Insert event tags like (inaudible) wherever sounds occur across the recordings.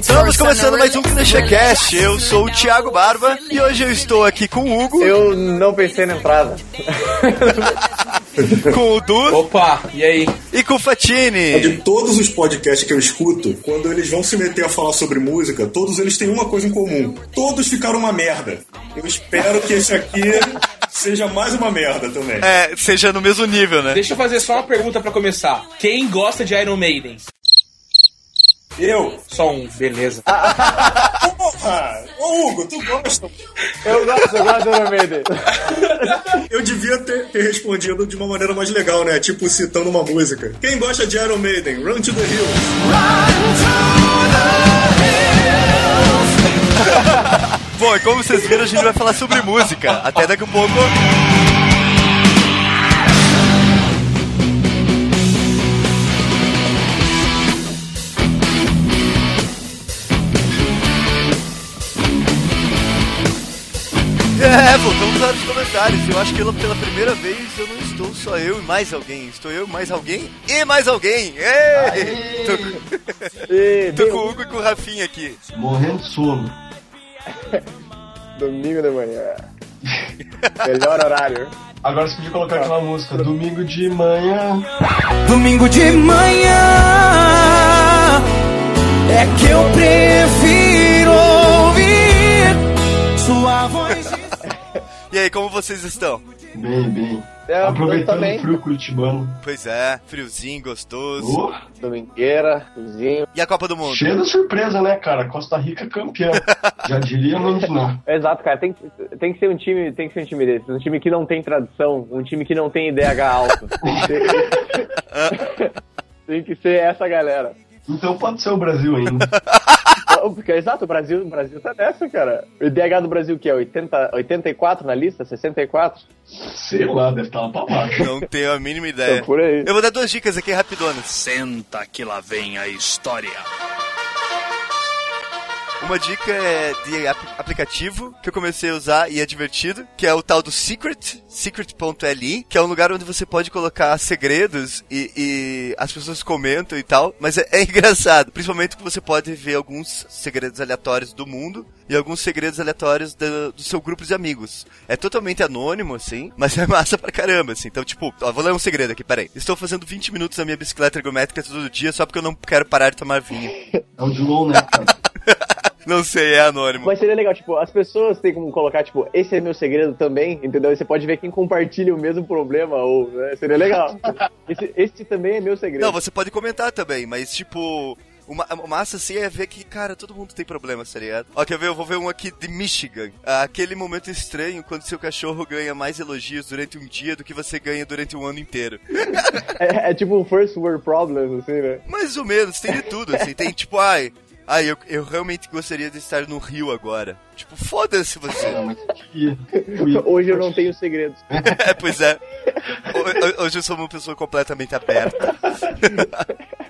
Estamos começando mais um ClichêCast. Eu sou o Thiago Barba e hoje eu estou aqui com o Hugo. Eu não pensei na entrada. (laughs) com o Du. Opa, e aí? E com o Fatini. De todos os podcasts que eu escuto, quando eles vão se meter a falar sobre música, todos eles têm uma coisa em comum. Todos ficaram uma merda. Eu espero que esse aqui seja mais uma merda também. É, seja no mesmo nível, né? Deixa eu fazer só uma pergunta pra começar. Quem gosta de Iron Maiden? Eu? Só um, beleza. Porra! Ô Hugo, tu gosta? Eu gosto, eu gosto do Iron Maiden. Eu devia ter, ter respondido de uma maneira mais legal, né? Tipo, citando uma música. Quem gosta de Iron Maiden? Run to the Hills. Bom, e como vocês viram, a gente vai falar sobre música. Até daqui a pouco. É, voltamos para os comentários. Eu acho que pela, pela primeira vez eu não estou só eu e mais alguém. Estou eu, mais alguém e mais alguém. Ei! Tô, E tô com (laughs) o Hugo e com o Rafinha aqui. Morrendo sono. (laughs) domingo de manhã. (laughs) Melhor horário. Agora você podia colocar aquela música, domingo de manhã. Domingo de manhã é que eu prefiro ouvir sua voz. E aí, como vocês estão? Bem, bem. É, Aproveitando o frio curitibano. Pois é, friozinho, gostoso. Oh, Domingueira, cozinho. E a Copa do Mundo? cheio de surpresa, né, cara? Costa Rica campeão. (laughs) Já diria Mandiná. Exato, cara. Tem, que- tem que ser um time, tem que ser um time desse. Um time que não tem tradição, um time que não tem IDH alto. Tem que ser, tem que ser essa galera. Então pode ser o Brasil ainda. (laughs) Porque, exato, o Brasil, o Brasil tá nessa, cara. O IDH do Brasil que é 80, 84 na lista, 64? Sei lá, deve estar lá pra baixo. Não tenho a mínima ideia. Então, por aí. Eu vou dar duas dicas aqui rapidonas. Senta que lá vem a história. Uma dica é de ap- aplicativo que eu comecei a usar e é divertido, que é o tal do Secret, secret.li, que é um lugar onde você pode colocar segredos e, e as pessoas comentam e tal, mas é, é (laughs) engraçado, principalmente que você pode ver alguns segredos aleatórios do mundo e alguns segredos aleatórios do, do seu grupo de amigos. É totalmente anônimo, assim, mas (laughs) é massa pra caramba, assim. Então, tipo, ó, vou ler um segredo aqui, peraí. Estou fazendo 20 minutos na minha bicicleta ergométrica todo dia só porque eu não quero parar de tomar vinho. (laughs) É o Dilon, né? (laughs) Não sei, é anônimo. Mas seria legal, tipo, as pessoas têm como colocar, tipo, esse é meu segredo também, entendeu? E você pode ver quem compartilha o mesmo problema, ou, né? Seria legal. Esse, esse também é meu segredo. Não, você pode comentar também, mas tipo. O ma- o massa assim é ver que, cara, todo mundo tem problema, tá ligado? Ó, quer ver? Eu vou ver um aqui de Michigan. Aquele momento estranho quando seu cachorro ganha mais elogios durante um dia do que você ganha durante um ano inteiro. (laughs) É, é tipo um first world problems, assim, né? Mais ou menos, tem de tudo, assim. Tem tipo, ai. Ai, eu, eu realmente gostaria de estar no Rio agora. Tipo, foda-se você. Não, mas que- que- (laughs) Hoje eu não tenho segredos. (laughs) É, pois é. Ho- ho- Hoje eu sou uma pessoa completamente aberta. (laughs)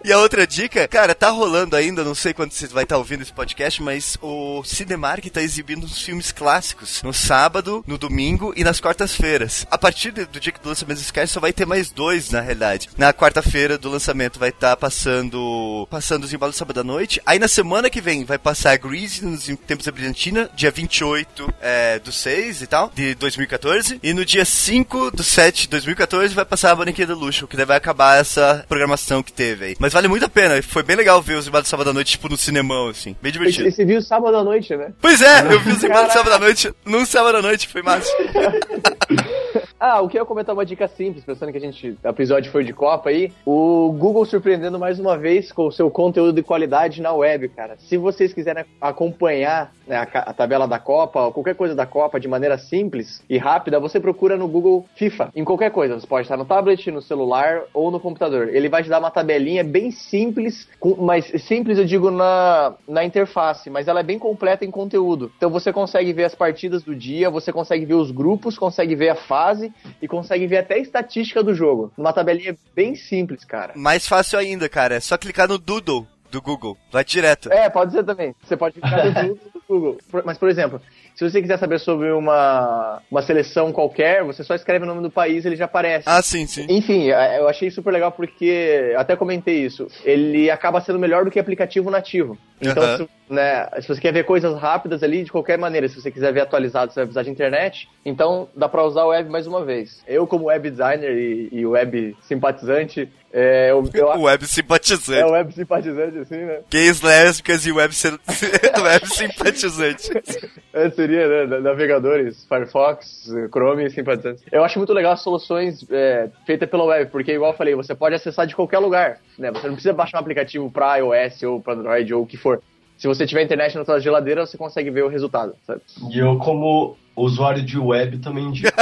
E a outra dica, cara, tá rolando ainda, não sei quando você vai estar ouvindo esse podcast, mas o Cinemark tá exibindo uns filmes clássicos no sábado, no domingo e nas quartas-feiras. A partir do do dia que do lançamento desse cast só vai ter mais dois, na realidade. Na quarta-feira do lançamento vai estar passando passando os embalos do sábado à noite. Aí na semana que vem vai passar Grease nos Tempos da Brilhantina, dia 28 é, do 6 e tal, de 2014. E no dia 5 do 7 de 2014 vai passar a Bonequinha do Luxo, que daí vai acabar essa programação que teve aí. Mas vale muito a pena, foi bem legal ver os embalos do sábado à noite, tipo, no cinemão, assim. Bem divertido. esse viu sábado à noite, né? Pois é, eu vi embalos (laughs) do sábado à noite, num sábado à noite, foi massa. (laughs) Ah, o que eu ia comentar uma dica simples, pensando que a gente, o episódio foi de Copa aí, o Google surpreendendo mais uma vez com o seu conteúdo de qualidade na web, cara. Se vocês quiserem acompanhar né, a, a tabela da Copa, ou qualquer coisa da Copa de maneira simples e rápida, você procura no Google FIFA, em qualquer coisa. Você pode estar no tablet, no celular ou no computador. Ele vai te dar uma tabelinha bem simples, com, mas simples eu digo na, na interface, mas ela é bem completa em conteúdo. Então você consegue ver as partidas do dia, você consegue ver os grupos, consegue ver a fase e consegue ver até a estatística do jogo. Uma tabelinha bem simples, cara. Mais fácil ainda, cara, é só clicar no Doodle do Google, vai direto. É, pode ser também. Você pode ficar no (laughs) Google, do Google. Mas, por exemplo, Se você quiser saber sobre uma, uma seleção qualquer, você só escreve o nome do país ele já aparece. Ah, sim, sim. Enfim, é, eu achei super legal porque, até comentei isso, ele acaba sendo melhor do que aplicativo nativo. Então, Aham. se, né, se você quer ver coisas rápidas ali, de qualquer maneira, se você quiser ver atualizado, você vai precisar de internet, então dá pra usar o web mais uma vez. Eu, como web designer e, e web simpatizante, é, eu, (laughs) eu, O web é simpatizante. o web simpatizante, assim, né? Gays, lésbicas e web, (laughs) web simpatizante. (laughs) É, seria, né? na- Navegadores, Firefox, Chrome e simpatizantes. Eu acho muito legal as soluções é, feitas pela web, porque, igual eu falei, você pode acessar de qualquer lugar. Né? Você não precisa baixar um aplicativo pra iOS ou pra Android ou o que for. Se você tiver internet na sua geladeira, você consegue ver o resultado, sabe? E eu, como usuário de web, também indico.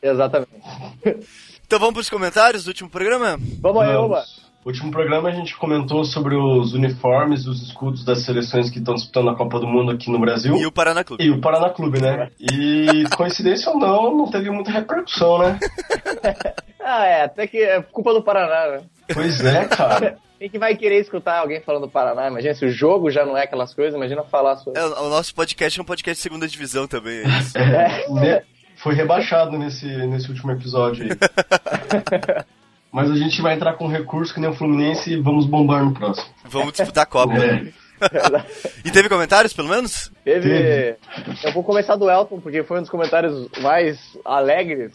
Exatamente. Então vamos pros comentários do último programa? Vamos aí, Oba! Vamos. Último programa a gente comentou sobre os uniformes, os escudos das seleções que estão disputando a Copa do Mundo aqui no Brasil. E o Paraná Clube. E o Paraná Clube, né? E (laughs) coincidência ou não, não teve muita repercussão, né? (laughs) Ah, é, até que é culpa do Paraná, né? Pois é, cara. (laughs) Quem que vai querer escutar alguém falando do Paraná? Imagina, se o jogo já não é aquelas coisas, imagina falar sobre. É, o o nosso podcast é um podcast de segunda divisão também. é isso. É, né? Foi rebaixado nesse, nesse último episódio aí. (laughs) Mas a gente vai entrar com recurso que nem o Fluminense e vamos bombar no próximo. Vamos disputar a Copa. né? É. (laughs) E teve comentários, pelo menos? Teve. Teve. Eu vou começar do Elton, porque foi um dos comentários mais alegres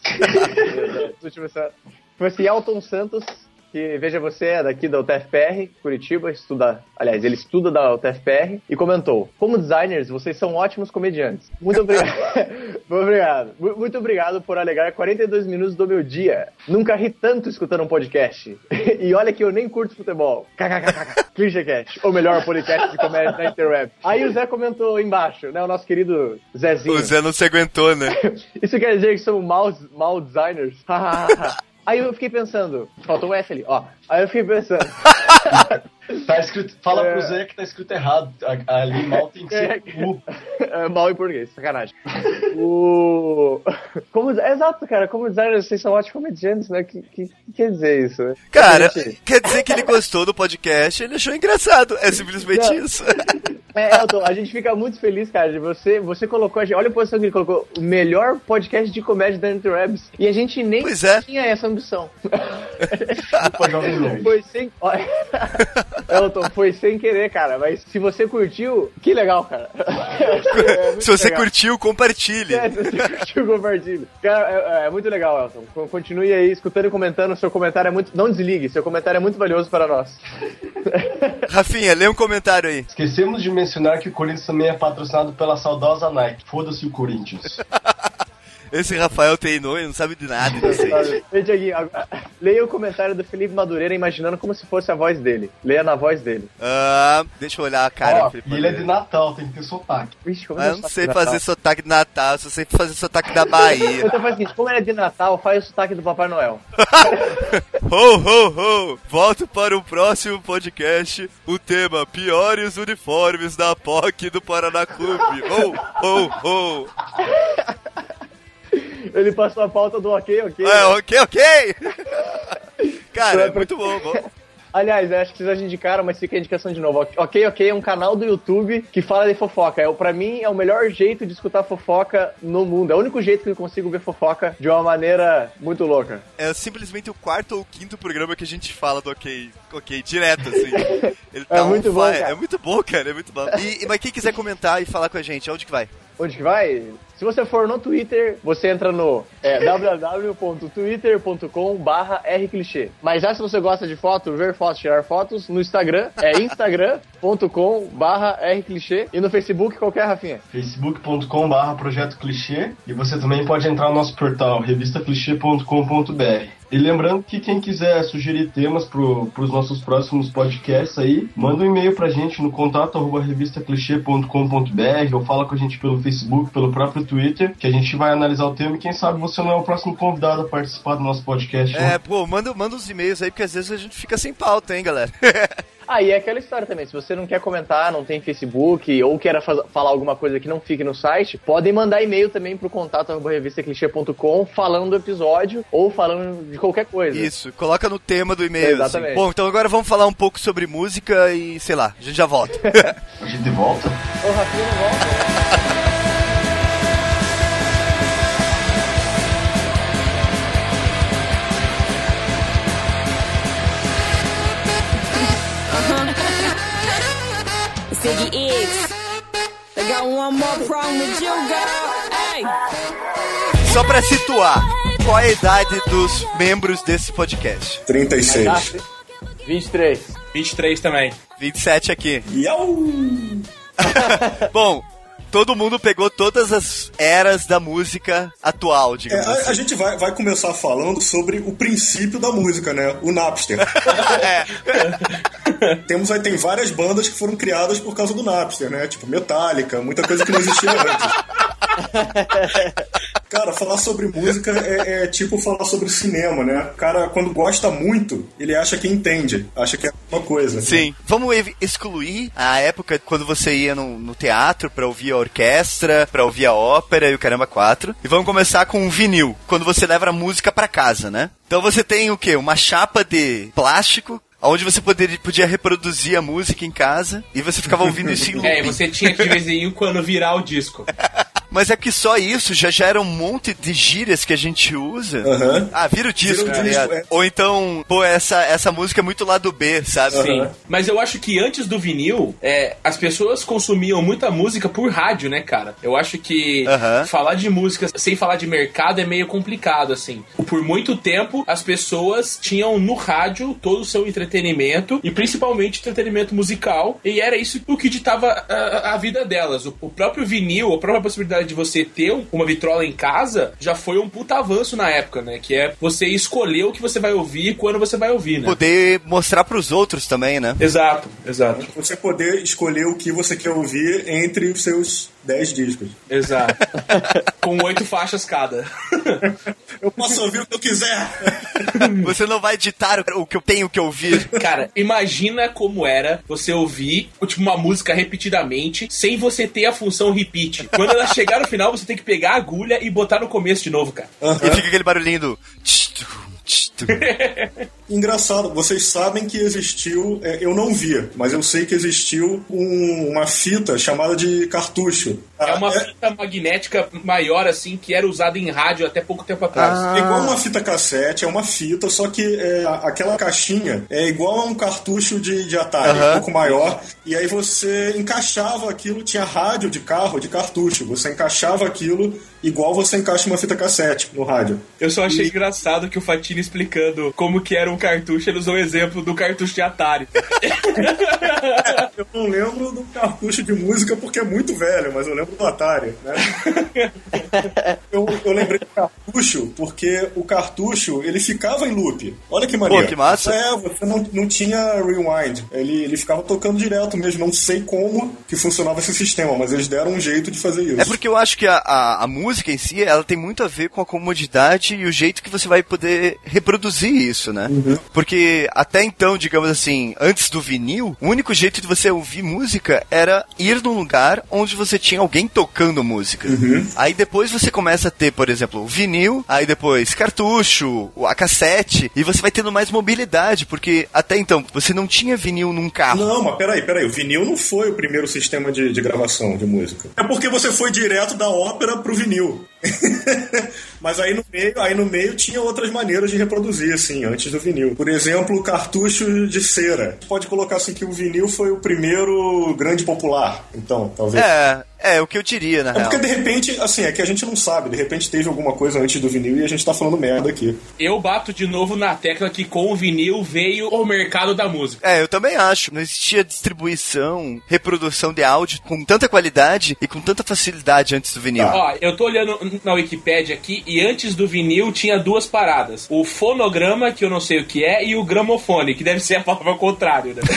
dos últimos anos. Foi assim, Elton Santos, que veja você, é daqui da UTFPR, Curitiba, estuda. Aliás, ele estuda da UTFPR e comentou: Como designers, vocês são ótimos comediantes. Muito obrigado. (laughs) Muito obrigado. Mu- Muito obrigado por alegar 42 minutos do meu dia. Nunca ri tanto escutando um podcast. (laughs) E olha que eu nem curto futebol. (laughs) ClichêCast, o melhor podcast de comédia da interweb. Aí o Zé comentou embaixo, né? O nosso querido Zezinho. O Zé não se aguentou, né? Isso quer dizer que somos mal, mal designers? Aí eu fiquei pensando, faltou um F ali, ó. Aí eu fiquei pensando, (laughs) Tá escrito, fala É. pro Zé que tá escrito errado. A- Ali mal tem que ser U. (laughs) é, mal em português, sacanagem. O... (laughs) Como, exato, cara, como designers vocês são ótimos comediantes, né? O que, que, que quer dizer isso? né? Cara, quer dizer que ele gostou do podcast, ele achou engraçado. É simplesmente Não. isso. É, Elton, a gente fica muito feliz, cara, de você. Você colocou a gente. Olha a posição que ele colocou. O melhor podcast de comédia da Interwebs. E a gente nem Pois é. tinha essa ambição. (laughs) Foi sem. (laughs) Elton, foi sem querer, cara. Mas se você curtiu, que legal, cara. (laughs) É Se você legal. curtiu, compartilhe. É, se você curtiu, compartilhe. Cara, é, é muito legal, Elton. Co- Continue aí escutando e comentando. Seu comentário é muito. Não desligue, seu comentário é muito valioso para nós. Rafinha, lê um comentário aí. Esquecemos de mencionar que o Corinthians também é patrocinado pela saudosa Nike. Foda-se o Corinthians. (laughs) Esse Rafael treinou e não sabe de nada, inocente. Ei, Dieguinho, agora- leia o comentário do Felipe Madureira imaginando como se fosse a voz dele. Leia na voz dele. Ah, deixa eu olhar a cara. Ó, do Felipe e ele é de. Natal, tem que ter sotaque. Vixe, como Ah, eu não sei Natal. fazer sotaque de Natal, só sei fazer sotaque da Bahia. Então faz o seguinte, como ele é de Natal, faz o sotaque do Papai Noel. (laughs) Ho, ho, ho! Volto para o próximo podcast. O tema: Piores uniformes da POC do Paraná Clube. Ho, ho, ho! (laughs) Ele passou a pauta do ok, ok. É, ok, ok! (laughs) Cara, é muito bom, bom. Aliás, acho que vocês já indicaram, mas fica a indicação de novo. Ok, ok, é um canal do YouTube que fala de fofoca. É, pra mim, é o melhor jeito de escutar fofoca no mundo. É o único jeito que eu consigo ver fofoca de uma maneira muito louca. É simplesmente o quarto ou quinto programa que a gente fala do ok, ok, direto, assim. (laughs) Ele É muito bom, fire. cara. É muito bom, cara, é muito bom. E, mas quem quiser comentar e falar com a gente, onde que vai? Onde que vai? Se você for no Twitter, você entra no é, (laughs) www.twitter.com barra rclichê. Mas já se você gosta de foto, ver fotos, tirar fotos, no Instagram é (laughs) instagram.com barra rclichê e no Facebook qualquer Rafinha. facebook.com.br projeto clichê e você também pode entrar no nosso portal revistaclichê.com.br. E lembrando que quem quiser sugerir temas para os nossos próximos podcasts aí, manda um e-mail pra gente no contato arroba revistaclichê.com.br ou fala com a gente pelo Facebook, pelo próprio Twitter, que a gente vai analisar o tema e quem sabe você não é o próximo convidado a participar do nosso podcast. né? É, pô, manda, manda uns e-mails aí, porque às vezes a gente fica sem pauta, hein, galera? (laughs) Ah, e é aquela história também, se você não quer comentar, não tem Facebook, ou quer falar alguma coisa que não fique no site, podem mandar e-mail também pro contato revistaclichê.com falando do episódio ou falando de qualquer coisa. Isso, coloca no tema do e-mail. assim. Exatamente. Bom, então agora vamos falar um pouco sobre música e sei lá, a gente já volta. (laughs) A gente de volta? O Rafinha não volta. (laughs) Biggie Eggs. I got one more problem with you, girl. Hey. Só pra situar, qual é a idade dos membros desse podcast? 36. 23. 23 também. 27 aqui. (laughs) Bom, todo mundo pegou todas as eras da música atual, É, digamos a, a assim. gente vai, vai começar falando sobre o princípio da música, né? O Napster. (laughs) (laughs) Temos aí, tem várias bandas que foram criadas por causa do Napster, né? Tipo Metallica, muita coisa que não existia antes. (laughs) Cara, falar sobre música é, é tipo falar sobre cinema, né? O cara, quando gosta muito, ele acha que entende, acha que é uma coisa. Sim. Vamos ev- excluir a época quando você ia no, no teatro pra ouvir a orquestra, pra ouvir a ópera e o caramba 4. E vamos começar com o vinil, quando você leva a música pra casa, né? Então você tem o quê? Uma chapa de plástico. Onde você poderia, podia reproduzir a música em casa e você ficava ouvindo isso em (laughs) looping. É, e você tinha que de vez em quando virar o disco. (laughs) Mas é que só isso já gera um monte de gírias que a gente usa. Aham. Ah, vira o disco, Vira o tá disco, ligado? é. Ou então, pô, essa, essa música é muito lado B, sabe? Sim. Mas eu acho que antes do vinil, é, as pessoas consumiam muita música por rádio, né, cara? Eu acho que Aham. falar de música sem falar de mercado é meio complicado, assim. Por muito tempo, as pessoas tinham no rádio todo o seu entretenimento, e principalmente entretenimento musical, e era isso o que ditava a, a vida delas. O, o próprio vinil, a própria possibilidade de você ter um- uma vitrola em casa, já foi um puta avanço na época, né? Que é você escolher o que você vai ouvir e quando você vai ouvir, né? Poder mostrar pros outros também, né? Exato, exato. Você poder escolher o que você quer ouvir entre os seus 10 discos. Exato. (laughs) Com oito faixas cada. Eu posso ouvir o que eu quiser. Você não vai ditar o que eu tenho que ouvir. Cara, imagina como era você ouvir tipo, uma música repetidamente sem você ter a função repeat. Quando ela chegar no final, você tem que pegar a agulha e botar no começo de novo, cara. E fica aquele barulhinho do. (laughs) Engraçado, vocês sabem que existiu, é, eu não via, mas eu sei que existiu um- uma fita chamada de cartucho. É uma é, fita magnética maior, assim, que era usada em rádio até pouco tempo atrás. Ah. é igual uma fita cassete, é uma fita, só que é, aquela caixinha é igual a um cartucho de, de Atari, um pouco maior, e aí você encaixava aquilo, tinha rádio de carro de cartucho, você encaixava aquilo igual você encaixa uma fita cassete no rádio. Eu só achei engraçado que o Fatini explicando como que era um cartucho, ele usou o exemplo do cartucho de Atari. (laughs) Eu não lembro do cartucho de música porque é muito velho, mas eu lembro do Atari, né? (laughs) eu, eu lembrei do cartucho porque o cartucho, ele ficava em loop. Olha que maneiro. Pô, que massa. É, você não, não tinha rewind. Ele, ele ficava tocando direto mesmo. Não sei como que funcionava esse sistema, mas eles deram um jeito de fazer isso. É porque eu acho que a, a, a música em si, ela tem muito a ver com a comodidade e o jeito que você vai poder reproduzir isso, né? Porque até então, digamos assim, antes do vinil, o único jeito de você ouvir música era ir num lugar onde você tinha alguém tocando música. Aí depois você começa a ter, por exemplo, o vinil, aí depois cartucho, o- a cassete, e você vai tendo mais mobilidade, porque até então você não tinha vinil num carro. Não, mas peraí, peraí. O vinil não foi o primeiro sistema de, de gravação de música. É porque você foi direto da ópera pro vinil. (laughs) mas aí no meio, aí no meio tinha outras maneiras de reproduzir, assim, antes do vinil. Por exemplo, cartucho de cera. Pode colocar assim que o vinil foi o primeiro grande popular. Então, talvez. É, é o que eu diria, na É real. porque de repente, assim, é que a gente não sabe. De repente teve alguma coisa antes do vinil e a gente tá falando merda aqui. Eu bato de novo na tecla que com o vinil veio o mercado da música. É, eu também acho. Não existia distribuição, reprodução de áudio com tanta qualidade e com tanta facilidade antes do vinil. Ó, eu tô olhando na Wikipédia aqui e antes do vinil tinha duas paradas. O fonograma, que eu não sei o que é, e o gramofone, que deve ser a palavra ao contrário, né? (laughs)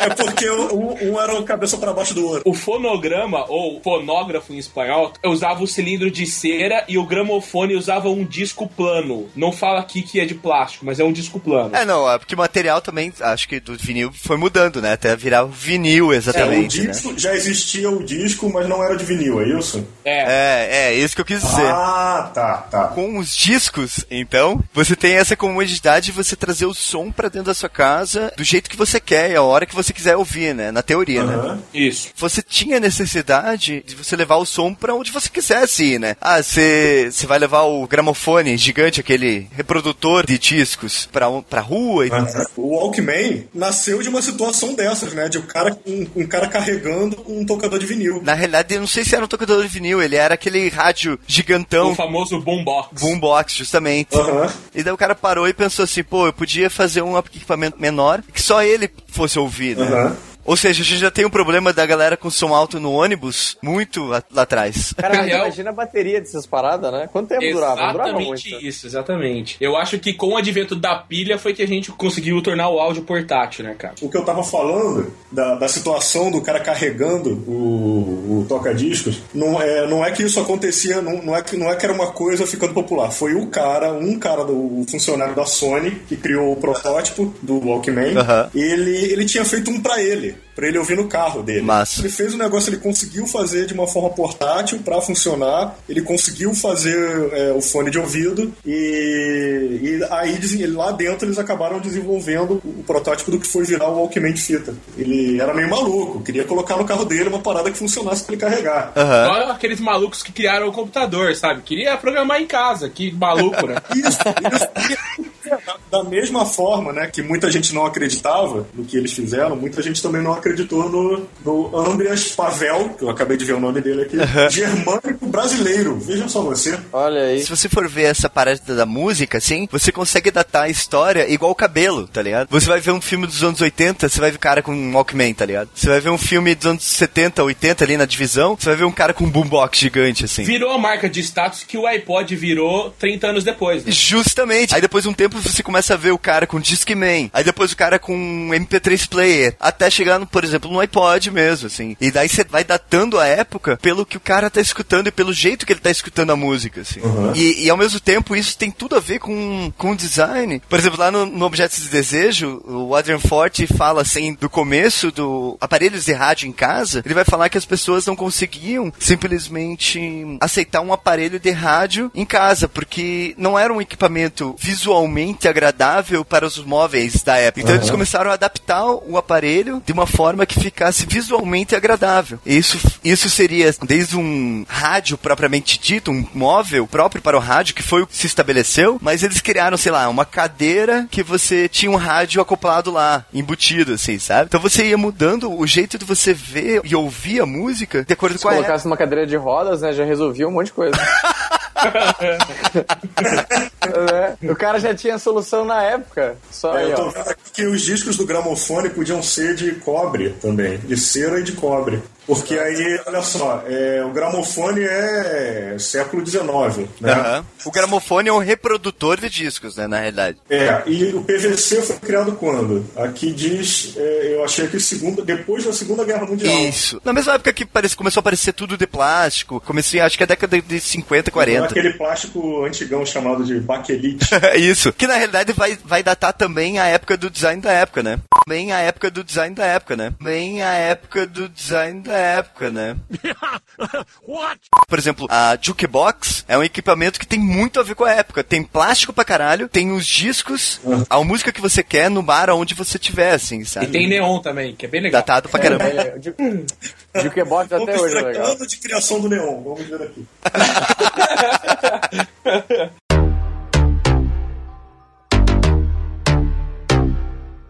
É porque um, um era o cabeça pra baixo do outro. O fonograma, ou fonógrafo em espanhol, usava o cilindro de cera e o gramofone usava um disco plano. Não fala aqui que é de plástico, mas é um disco plano. É, não, é porque o material também, acho que do vinil foi mudando, né? Até virar o vinil, É, o exatamente, né? disco, já existia o disco, mas não era de vinil, é isso? É. É, é, isso que eu quis dizer. Ah, tá, tá. Com os discos, então, você tem essa comodidade de você trazer o som pra dentro da sua casa do jeito que você quer e a hora que você quiser ouvir, né? Na teoria, né? Aham. Isso. Você tinha necessidade de você levar o som pra onde você quisesse ir, né? Ah, você vai levar o gramofone gigante, aquele reprodutor de discos, pra, pra rua e O Walkman nasceu de uma situação dessas, né? De um cara, um, um cara carregando um tocador de vinil. Na realidade, eu não sei se era um tocador de vinil, ele era aquele rádio gigantão, O famoso boombox. boombox, justamente. Aham. E daí o cara parou e pensou assim, pô, eu podia fazer um equipamento menor que só ele fosse ouvir, né? Aham. Ou seja, a gente já tem um problema da galera com som alto no ônibus muito lá, lá atrás. Cara, (laughs) imagina a bateria dessas paradas, né? Quanto tempo durava? Não durava Exatamente muito. isso, exatamente. Eu acho que com o advento da pilha foi que a gente conseguiu tornar o áudio portátil, né, cara? O que eu tava falando da, da situação do cara carregando o, o toca-discos, não é, não é que isso acontecia, não, não, é que, não é que era uma coisa ficando popular. Foi o cara, um cara, do o funcionário da Sony, que criou o protótipo do Walkman. Aham. Ele, ele tinha feito um pra ele, pra ele ouvir no carro dele. Massa. Ele fez o negócio, ele conseguiu fazer de uma forma portátil pra funcionar, ele conseguiu fazer é, o fone de ouvido e, e aí lá dentro eles acabaram desenvolvendo o protótipo do que foi virar o Walkman de fita. Ele era meio maluco, queria colocar no carro dele uma parada que funcionasse pra ele carregar. Aham. Olha aqueles malucos que criaram o computador, sabe? Queria programar em casa, que maluco, né? (laughs) Isso, isso. Da, da mesma forma, né, que muita gente não acreditava no que eles fizeram, muita gente também não acreditou no, no Andreas Pavel, que eu acabei de ver o nome dele aqui, germânico brasileiro. Veja só você. Olha aí. Se você for ver essa parada da música, assim, você consegue datar a história igual o cabelo, tá ligado? Você vai ver um filme dos anos 80, você vai ver um cara com um Walkman, tá ligado? Você vai ver um filme dos anos 70, 80 ali na divisão, você vai ver um cara com um boombox gigante, assim. Virou a marca de status que o iPod virou 30 anos depois, né? Justamente. Aí depois de um tempo você começa a ver o cara com Discman. Aí depois o cara com um MP3 player. Até chegar, no, por exemplo, no iPod mesmo, assim. E daí você vai datando a época pelo que o cara tá escutando e pelo jeito que ele tá escutando a música, assim. E, e ao mesmo tempo isso tem tudo a ver com, com design. Por exemplo, lá no, no Objetos de Desejo, o Adrian Forte fala assim, do começo do aparelhos de rádio em casa, ele vai falar que as pessoas não conseguiam simplesmente aceitar um aparelho de rádio em casa, porque não era um equipamento visualmente agradável para os móveis da época. Então eles começaram a adaptar o aparelho de uma forma que ficasse visualmente agradável. Isso, isso seria desde um rádio propriamente dito, um móvel próprio para o rádio, que foi o que se estabeleceu, mas eles criaram, sei lá, uma cadeira que você tinha um rádio acoplado lá, embutido, assim, sabe? Então você ia mudando o jeito de você ver e ouvir a música de acordo Se com a época. colocasse numa cadeira de rodas, né, já resolvia um monte de coisa. (laughs) É, O cara já tinha solução na época. Só É, aí, eu tô vendo aqui que os discos do gramofone podiam ser de cobre também, de cera e de cobre. Porque aí, olha só, é, o gramofone é século XIX, né? Aham. O gramofone é um reprodutor de discos, né, na realidade. É, e o PVC foi criado quando? Aqui diz, é, eu achei que segunda, depois da Segunda Guerra Mundial. Isso. Na mesma época que parece, começou a aparecer tudo de plástico, comecei, acho que é a década de 50, Não é 40. aquele plástico antigão chamado de baquelite. (laughs) Isso. Que na realidade vai, vai datar também a época do design da época, né? Bem a época do design da época, né? Bem a época do design da época, né? (laughs) Por exemplo, a Jukebox é um equipamento que tem muito a ver com a época. Tem plástico pra caralho, tem os discos, a música que você quer no bar aonde você estiver, assim, E sabe? tem neon também, que é bem legal. Datado pra caramba. É, é, Ju- (laughs) Jukebox até hoje é legal. de criação do neon, vamos ver aqui. (laughs)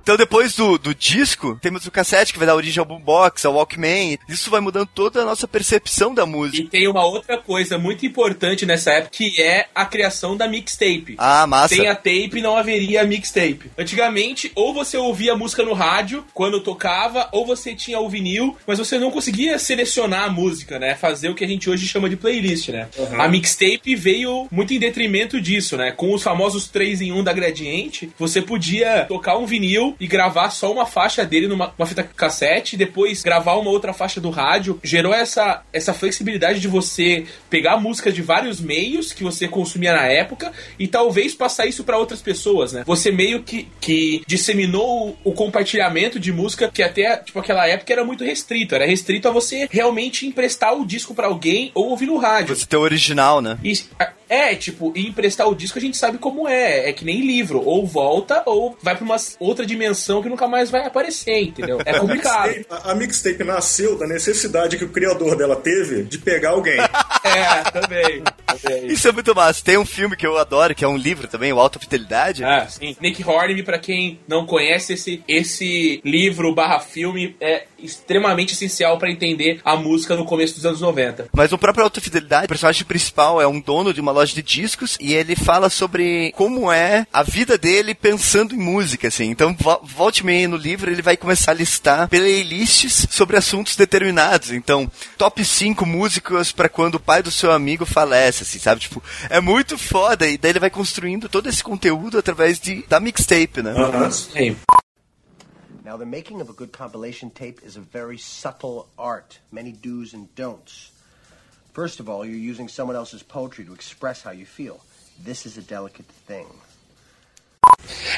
Então depois do, do disco, temos o cassete que vai dar origem ao boombox, ao Walkman. Isso vai mudando toda a nossa percepção da música. E tem uma outra coisa muito importante nessa época, que é a criação da mixtape. Ah, massa. Sem a tape não haveria mixtape. Antigamente, ou você ouvia a música no rádio quando tocava, ou você tinha o vinil, mas você não conseguia selecionar a música, né? Fazer o que a gente hoje chama de playlist, né? A mixtape veio muito em detrimento disso, né? Com os famosos 3 em 1 da Gradiente, você podia tocar um vinil e gravar só uma faixa dele numa uma fita cassete, depois gravar uma outra faixa do rádio. Gerou essa, essa flexibilidade de você pegar música de vários meios que você consumia na época e talvez passar isso para outras pessoas, né? Você meio que, que disseminou o, o compartilhamento de música que até tipo aquela época era muito restrito, era restrito a você realmente emprestar o disco para alguém ou ouvir no rádio. Você tem o original, né? E a- É, tipo, e emprestar o disco a gente sabe como é. É que nem livro. Ou volta, ou vai pra uma outra dimensão que nunca mais vai aparecer, entendeu? É (laughs) complicado. A, a mixtape nasceu da necessidade que o criador dela teve de pegar alguém. (laughs) é, também. também. Isso é muito massa. Tem um filme que eu adoro, que é um livro também, o Alta Fidelidade. Ah, sim. Nick Hornby, pra quem não conhece esse, esse livro barra filme, é extremamente essencial pra entender a música no começo dos anos 90. Mas o próprio Alta Fidelidade, o personagem principal é um dono de uma loja de discos e ele fala sobre como é a vida dele pensando em música, assim. Então, vo- volte e meia no livro, ele vai começar a listar playlists sobre assuntos determinados. Então, top 5 músicas pra quando o pai do seu amigo falece, assim, sabe? Tipo, é muito foda. E daí ele vai construindo todo esse conteúdo através de, da mixtape, né? Aham. Sim. Now, the making of a good compilation tape is a very subtle art, many do's and don'ts. First of all, you're using someone else's poetry to express how you feel. This is a delicate thing.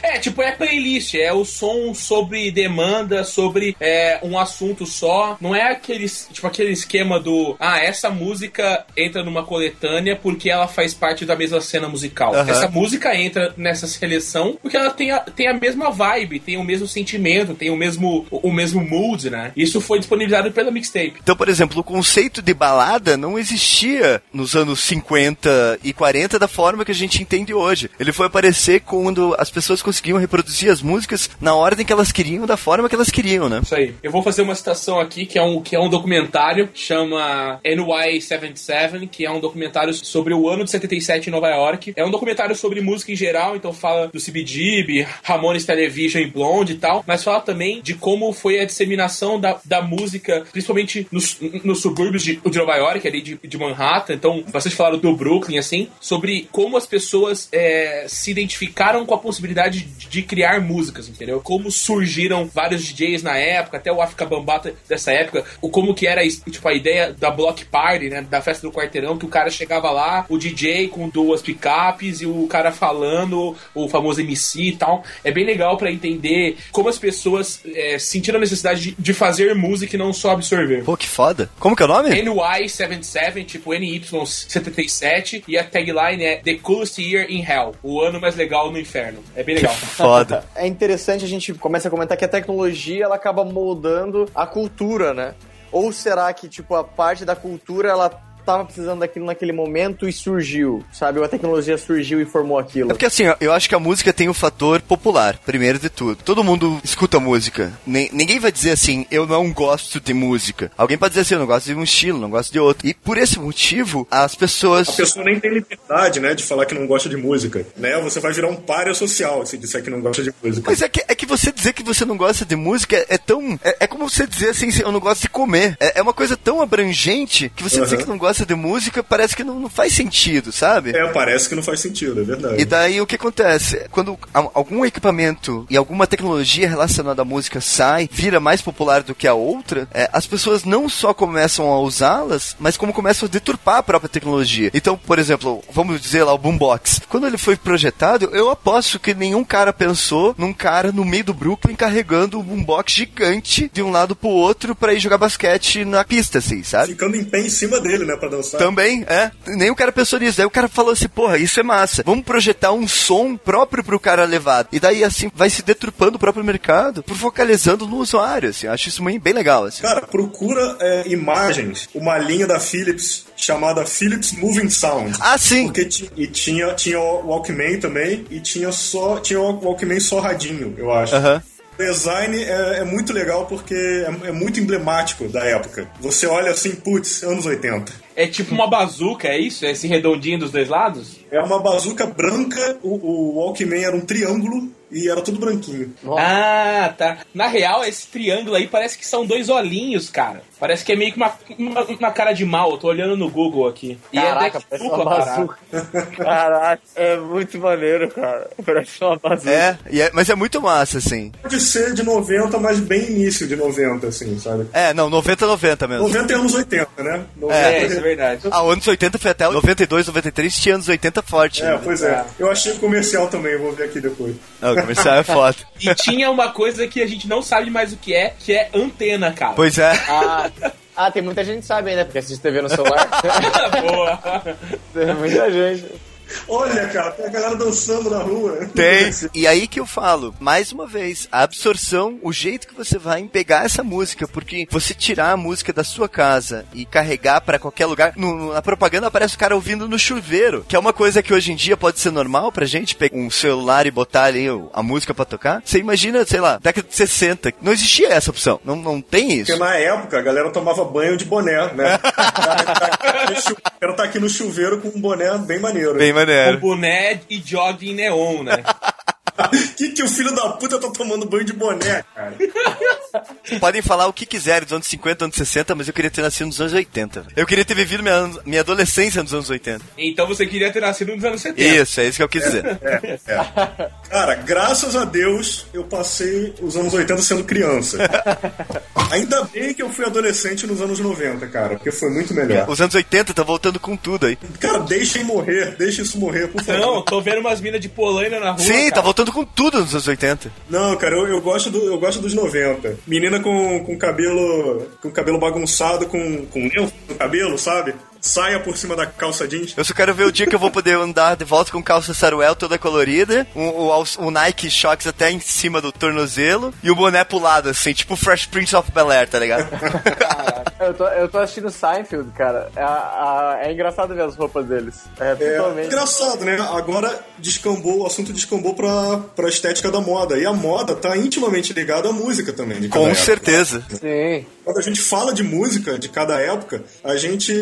É, tipo, é playlist, é o som sobre demanda, sobre é, um assunto só. Não é aquele, tipo, aquele esquema do ah, essa música entra numa coletânea porque ela faz parte da mesma cena musical. Aham. Essa música entra nessa seleção porque ela tem a, tem a mesma vibe, tem o mesmo sentimento, tem o mesmo, o mesmo mood, né? Isso foi disponibilizado pela mixtape. Então, por exemplo, o conceito de balada não existia nos anos 50 e 40 da forma que a gente entende hoje. Ele foi aparecer quando as pessoas conseguiam reproduzir as músicas na ordem que elas queriam, da forma que elas queriam, né? Isso aí. Eu vou fazer uma citação aqui que é um, que é um documentário, chama NY77, que é um documentário sobre o ano de 77 em Nova York. É um documentário sobre música em geral, então fala do CBGB, Ramones Television e Blonde e tal, mas fala também de como foi a disseminação da, da música, principalmente nos, nos subúrbios de, de Nova York, ali de, de Manhattan. Então, vocês falaram do Brooklyn, assim, sobre como as pessoas é, se identificaram com a possibilidade de, de criar músicas, entendeu? Como surgiram vários DJs na época, até o África Bambata dessa época, o como que era tipo a ideia da block party, né, da festa do quarteirão, que o cara chegava lá, o DJ com duas picapes e o cara falando, o famoso MC e tal. É bem legal pra entender como as pessoas é, sentiram a necessidade de, de fazer música e não só absorver. Pô, que foda. Como que é o nome? NY77, tipo NY77, e a tagline é The Coolest Year in Hell, o ano mais legal no inferno. É bem legal. (laughs) Foda. É interessante a gente começa a comentar que a tecnologia ela acaba moldando a cultura, né? Ou será que tipo a parte da cultura ela tava precisando daquilo naquele momento e surgiu, sabe? Ou a tecnologia surgiu e formou aquilo. É porque assim, eu acho que a música tem o fator popular, primeiro de tudo. Todo mundo escuta música. Ni- ninguém vai dizer assim, eu não gosto de música. Alguém pode dizer assim, eu não gosto de um estilo, não gosto de outro. E por esse motivo, as pessoas. A pessoa nem tem liberdade, né, de falar que não gosta de música, né? Você vai virar um párea social se disser que não gosta de música. Mas é que, é que você dizer que você não gosta de música é, é tão. É, é como você dizer assim, eu não gosto de comer. É, é uma coisa tão abrangente que você dizer Aham. que não gosta de música parece que não, não faz sentido, sabe? É, parece que não faz sentido, é verdade. E daí o que acontece? Quando algum equipamento e alguma tecnologia relacionada à música sai, vira mais popular do que a outra, é, as pessoas não só começam a usá-las, mas como começam a deturpar a própria tecnologia. Então, por exemplo, vamos dizer lá o boombox. Quando ele foi projetado, eu aposto que nenhum cara pensou num cara no meio do Brooklyn carregando um boombox gigante de um lado pro outro pra ir jogar basquete na pista, assim, sabe? Ficando em pé em cima dele, né, pra dançar. Também, é. Nem o cara pensou nisso. Daí o cara falou assim, porra, isso é massa. Vamos projetar um som próprio pro cara levar. E daí, assim, vai se deturpando o próprio mercado por focalizando no usuário, assim. Eu acho isso bem, legal, assim. Cara, procura é, imagens, uma linha da Philips chamada Philips Moving Sound. Ah, sim. Porque e tinha, tinha o Walkman também, e tinha só tinha o Walkman só radinho, eu acho. Aham. O design é, é muito legal porque é, é muito emblemático da época. Você olha assim, putz, anos 80. É tipo uma bazuca, é isso? É esse redondinho dos dois lados? É uma bazuca branca, o, o Walkman era um triângulo e era tudo branquinho. Ah, tá. Na real, esse triângulo aí parece que são dois olhinhos, cara. Parece que é meio que uma, uma, uma cara de mal. Eu tô olhando no Google aqui. E Caraca, é parece uma bazuca. (laughs) Caraca, é muito maneiro, cara. Parece uma bazuca. É, e é- mas é muito massa, assim. Pode ser de 90, mas bem início de 90, assim, sabe? É, não, 90 90 mesmo. 90 é anos 80, né? 90 É, isso é verdade. Ah, anos 80 foi até 92, 93, tinha anos 80 forte. É, né? pois é. Eu achei o comercial também, vou ver aqui depois. Não, o (laughs) comercial é foda. E tinha uma coisa que a gente não sabe mais o que é, que é antena, cara. Pois é. Ah, Ah, tem muita gente que sabe ainda, porque assiste TV no celular. (laughs) Boa. tem muita gente. Olha, cara, tem a galera dançando na rua. Tem. E aí que eu falo, mais uma vez, a absorção, o jeito que você vai pegar essa música, porque você tirar a música da sua casa e carregar pra qualquer lugar, no- na propaganda aparece o cara ouvindo no chuveiro, que é uma coisa que hoje em dia pode ser normal pra gente pegar um celular e botar ali a música pra tocar. Você imagina, sei lá, década de 60, não existia essa opção. Não, não tem isso. Porque na época a galera tomava banho de boné, né? (laughs) O cara tá aqui no chuveiro com um boné bem maneiro. Bem Com maneiro. boné e jogging neon, né? (laughs) que que o filho da puta tá tomando banho de boné, cara? (laughs) (laughs) Podem falar o que quiserem dos anos 50, anos 60, mas eu queria ter nascido nos anos 80. Eu queria ter vivido minha, minha adolescência nos anos 80. Então você queria ter nascido nos anos 70. Isso, é isso que eu quis dizer. Cara, graças a Deus eu passei os anos 80 sendo criança. Ainda bem que eu fui adolescente nos anos 90, cara, porque foi muito melhor. Os anos 80 tá voltando com tudo aí. Cara, deixem morrer, deixem isso morrer, por favor. Não, tô vendo umas minas de polaina na rua. Sim, tá cara. voltando com tudo nos anos 80. Não, cara, eu, eu gosto do, eu gosto dos 90. Menina com, com cabelo com cabelo bagunçado, com, com no cabelo, sabe? Saia por cima da calça jeans. Eu só quero ver o dia que eu vou poder andar de volta com calça saruel toda colorida, o, o, o Nike Shocks até em cima do tornozelo e o boné pro lado, assim, tipo Fresh Prince of Bel-Air, tá ligado? Eu tô, eu tô assistindo Seinfeld, cara. É, é engraçado ver as roupas deles. É, É totalmente. engraçado, né? Agora descambou, o assunto descambou pra, pra estética da moda. E a moda tá intimamente ligada à música também. Com época. certeza. Sim. Quando a gente fala de música de cada época, a gente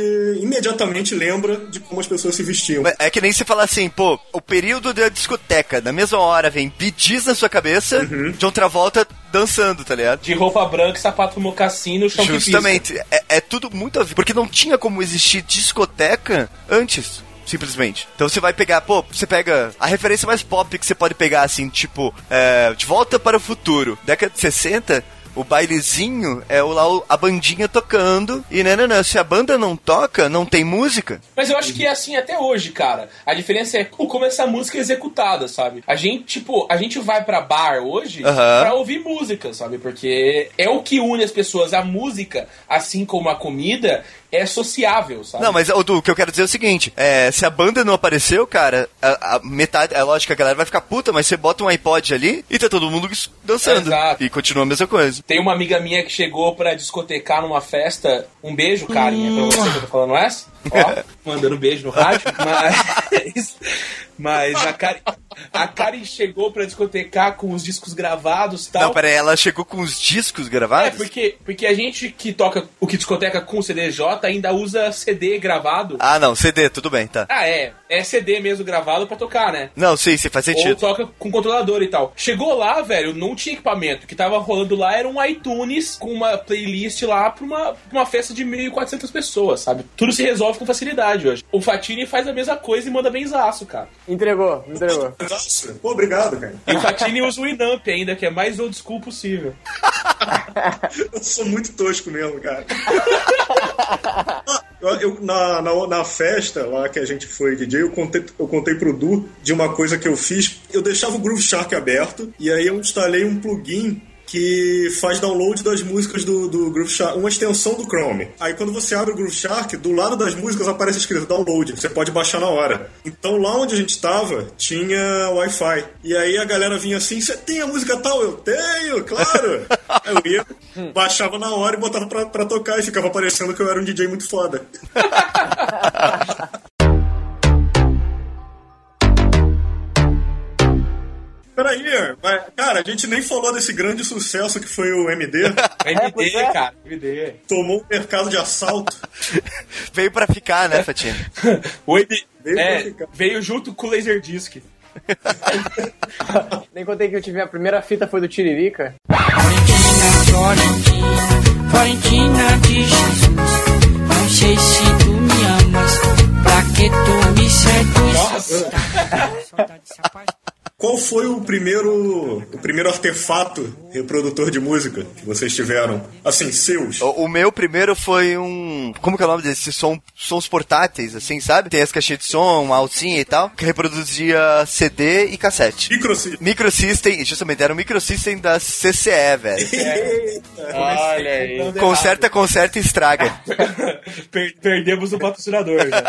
imediatamente lembra de como as pessoas se vestiam. É que nem você falar assim, pô, o período da discoteca, na mesma hora vem Bee na sua cabeça, de outra volta dançando, tá ligado? De roupa branca, sapato mocassim no chão. Justamente, é, é tudo muito a ver, porque não tinha como existir discoteca antes. Simplesmente. Então você vai pegar, pô, você pega a referência mais pop que você pode pegar, assim, tipo, é, De Volta para o Futuro. Década de 60, o bailezinho é o, lá a bandinha tocando. E não, não, não, se a banda não toca, não tem música. Mas eu acho que é assim até hoje, cara. A diferença é como essa música é executada, sabe? A gente, tipo, a gente vai pra bar hoje Aham. pra ouvir música, sabe? Porque é o que une as pessoas. A música, assim como a comida, é sociável, sabe? Não, mas Odu, o que eu quero dizer é o seguinte: é, se a banda não apareceu, cara, a, a metade, é lógico que a galera vai ficar puta, mas você bota um iPod ali e tá todo mundo dançando. Exato. E continua a mesma coisa. Tem uma amiga minha que chegou pra discotecar numa festa. Um beijo, Karen, é pra você que eu tô falando essa. Ó, (laughs) mandando beijo no rádio. Mas, (laughs) mas a, Karen, a Karen chegou pra discotecar com os discos gravados e tal. Não, peraí, ela chegou com os discos É, gravados? porque, porque a gente que toca o que discoteca com CDJ ainda usa CD gravado. Ah, não, CD, tudo bem, tá. Ah, é. É CD mesmo gravado pra tocar, né? Não, sim, sim, faz Ou sentido. toca com controlador e tal. Chegou lá, velho, não tinha equipamento. O que tava rolando lá era um iTunes com uma playlist lá pra uma, pra uma festa de 1.400 pessoas, sabe? Tudo se resolve com facilidade hoje. O Fatini faz a mesma coisa e manda benzaço, cara. Entregou, entregou. Nossa, Pô, obrigado, cara. E o Fatini usa o Inamp ainda, que é mais old school possível. (laughs) Eu sou muito tosco mesmo, cara. (laughs) Eu- eu- na, na, na festa lá que a gente foi DJ, eu contei, eu contei pro Du de uma coisa que eu fiz. Eu deixava o Groove Shark aberto e aí eu instalei um plugin que faz download das músicas do, do Groove Shark, uma extensão do Chrome. Aí quando você abre o Groove Shark, do lado das músicas aparece escrito download, você pode baixar na hora. Então lá onde a gente tava, tinha Wi-Fi. E aí a galera vinha assim, você tem a música tal? Eu tenho, claro! (laughs) Aí eu ia, baixava na hora e botava pra, pra tocar e ficava parecendo que eu era um DJ muito foda. (laughs) Peraí, mas, cara, a gente nem falou desse grande sucesso que foi o MD. MD, (laughs) pois é. cara, MD. Tomou o mercado de assalto. (laughs) Veio pra ficar, né, Fatino? (laughs) O MD Veio pra é, ficar. veio junto com o Laserdisc. Nem contei que eu tive a primeira fita foi do Tiririca. Florentina, Florentina, Florentina de Jesus. Não sei se tu me amas, pra que tu me seduz. Nossa. Qual foi o primeiro, o primeiro artefato reprodutor de música que vocês tiveram? Assim, seus. O, o meu primeiro foi um. Como que é o nome desse? Som, sons portáteis, assim, sabe? Tem as caixinhas de som, uma alcinha e tal, que reproduzia CD e cassete. Microsystem. Microsystem, justamente, era um microsystem da CCE, velho. (laughs) Olha aí. Conserta, conserta e estraga. (laughs) Per- perdemos o patrocinador. já.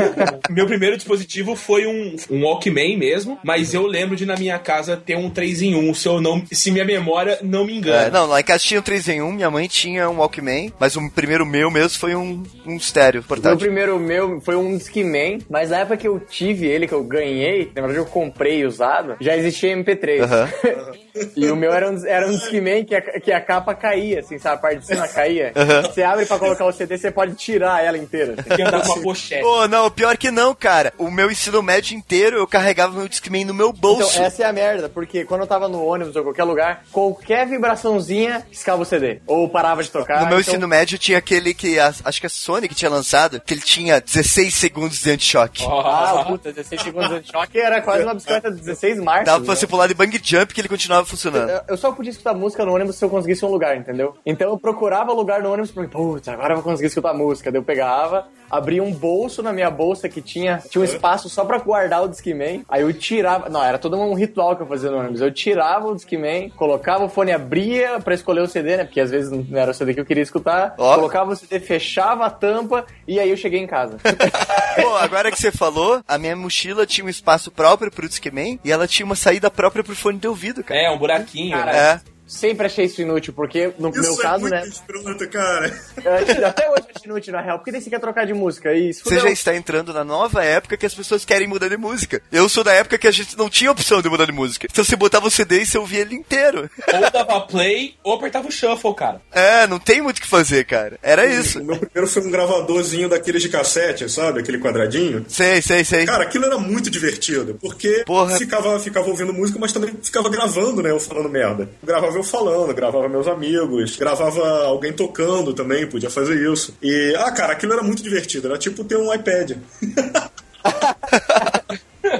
(laughs) Meu primeiro dispositivo foi um, um Walkman mesmo, mas eu lembro de na minha casa ter um 3 em 1, se, eu não, se minha memória não me É, engana. não, lá em casa tinha um 3 em 1, minha mãe tinha um Walkman, mas o primeiro meu mesmo foi um, um estéreo O portátil. primeiro meu foi um Discman, mas na época que eu tive ele, que eu ganhei, na verdade eu comprei usado, já existia MP3. Aham. (laughs) E o meu era um, era um Discman que a, que a capa caía, assim, sabe? A parte de cima caía. Você abre pra colocar o CD, você pode tirar ela inteira. assim. Que andava com uma pochete. Pô, não, pior que não, cara. O meu ensino médio inteiro eu carregava meu Discman no meu bolso. Então, essa é a merda, porque quando eu tava no ônibus ou qualquer lugar, qualquer vibraçãozinha escava o CD. Ou parava de tocar. No meu então- ensino médio tinha aquele que, a- acho que a Sony que tinha lançado, que ele tinha 16 segundos de anti-choque. Ah, puta, 16 segundos de choque era quase uma bicicleta de 16 marchas. Dava pra né? você pular de bang jump que ele continuava funcionando. Eu- Eu só podia escutar música no ônibus se eu conseguisse um lugar, entendeu? Então eu procurava lugar no ônibus pra mim, putz, agora eu vou conseguir escutar música. Daí eu pegava, abria um bolso na minha bolsa que tinha, tinha um espaço só pra guardar o Discman. Aí eu tirava, não, era todo um ritual que eu fazia no ônibus. Eu tirava o Discman, colocava o fone, abria pra escolher o CD, né? Porque às vezes não era o CD que eu queria escutar. Ó. Colocava o CD, fechava a tampa e aí eu cheguei em casa. (laughs) Pô, agora que você falou, a minha mochila tinha um espaço próprio pro Discman e ela tinha uma saída própria pro fone de ouvido, cara. É, um buraquinho. Cara, né? Sempre achei isso inútil, porque no Isso meu é caso, muito né? escroto, cara. eu- Até hoje acho inútil, na real. Porque daí você quer trocar de música. E isso Você fudeu. já está entrando na nova época que as pessoas querem mudar de música. Eu sou da época que a gente não tinha opção de mudar de música. Então você botava o CD e você ouvia ele inteiro. Ou dava play, ou apertava o shuffle, cara. É, não tem muito o que fazer, cara. Era isso. O meu primeiro foi um gravadorzinho daqueles de cassete, sabe? Aquele quadradinho. Sei, sei, sei. Cara, aquilo era muito divertido, porque Porra. ficava, ficava ouvindo música, mas também ficava gravando, né? Eu falando merda. Gravava eu falando, gravava meus amigos, gravava alguém tocando também, podia fazer isso. E, ah, cara, aquilo era muito divertido, era tipo ter um iPad. (laughs)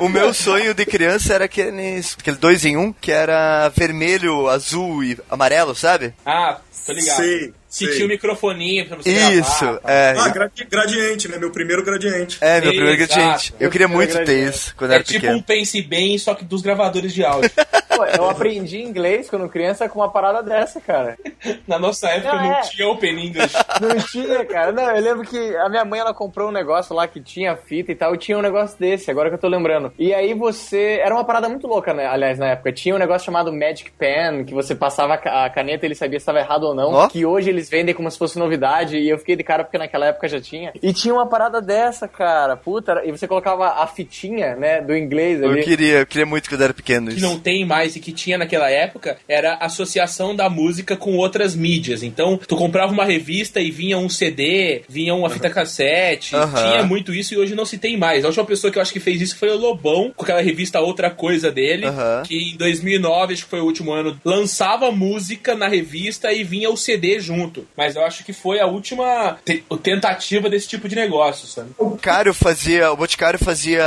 O meu sonho de criança era aqueles, aquele dois em um, que era vermelho, azul e amarelo, sabe? Ah, tô ligado. Sei, Que sei. tinha um microfoninho pra você Isso, gravar. é. Ah, gradi- gradiente, né? Meu primeiro gradiente. É, meu primeiro Exato. gradiente. Eu queria muito ter isso quando É era tipo pequeno. um Pense Bem, só que dos gravadores de áudio. (laughs) Pô, eu aprendi inglês quando criança com uma parada dessa, cara. Na nossa época Não, não, é. tinha Open English. (laughs) Não tinha, cara. Não, eu lembro que a minha mãe ela comprou um negócio lá que tinha fita e tal, e tinha um negócio desse, agora que eu tô lembrando. E aí você. Era uma parada muito louca, né? Aliás, na época. Tinha um negócio chamado Magic Pen, que você passava a ca- a caneta e ele sabia se estava errado ou não. Ó. Que hoje eles vendem como se fosse novidade. E eu fiquei de cara porque naquela época já tinha. E tinha uma parada dessa, cara. Puta, e você colocava a fitinha, né, do inglês Eu ali. queria, eu queria muito quando era pequeno que isso. não tem mais e que tinha naquela época era a associação da música com outras mídias. Então, tu comprava uma revista e vinha um CD, vinha uma fita cassete, Aham. tinha muito isso e hoje não se tem mais. A última pessoa que eu acho que fez isso foi o Lobão, com aquela revista Outra Coisa dele, Aham. que em 2009, acho que foi o último ano, lançava música na revista e vinha o CD junto. Mas eu acho que foi a última te- tentativa desse tipo de negócio, sabe? O Cário fazia, o Boticário fazia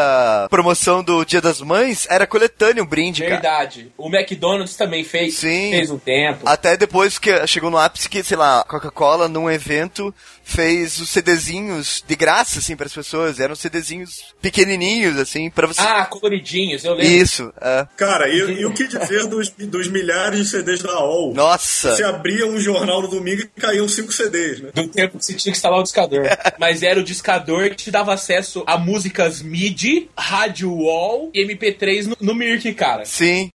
promoção do Dia das Mães, era coletâneo um brinde, cara. Verdade. O McDonald's também fez, Sim. fez um tempo. Até depois que chegou no ápice que, sei lá, Coca-Cola, num evento, fez os CDzinhos de graça, assim, para as pessoas. Eram CDzinhos pequenininhos, assim, para você... Ah, coloridinhos, eu lembro. Isso, é. Cara, e, e o que dizer dos, dos milhares de CDs da AOL? Nossa! Você abria um jornal no domingo e caíam cinco CDs, né? Do tempo que você tinha que instalar o discador. (laughs) Mas era o discador que te dava acesso a músicas MIDI, rádio wall e MP3 no, no Mirk, cara. Sim.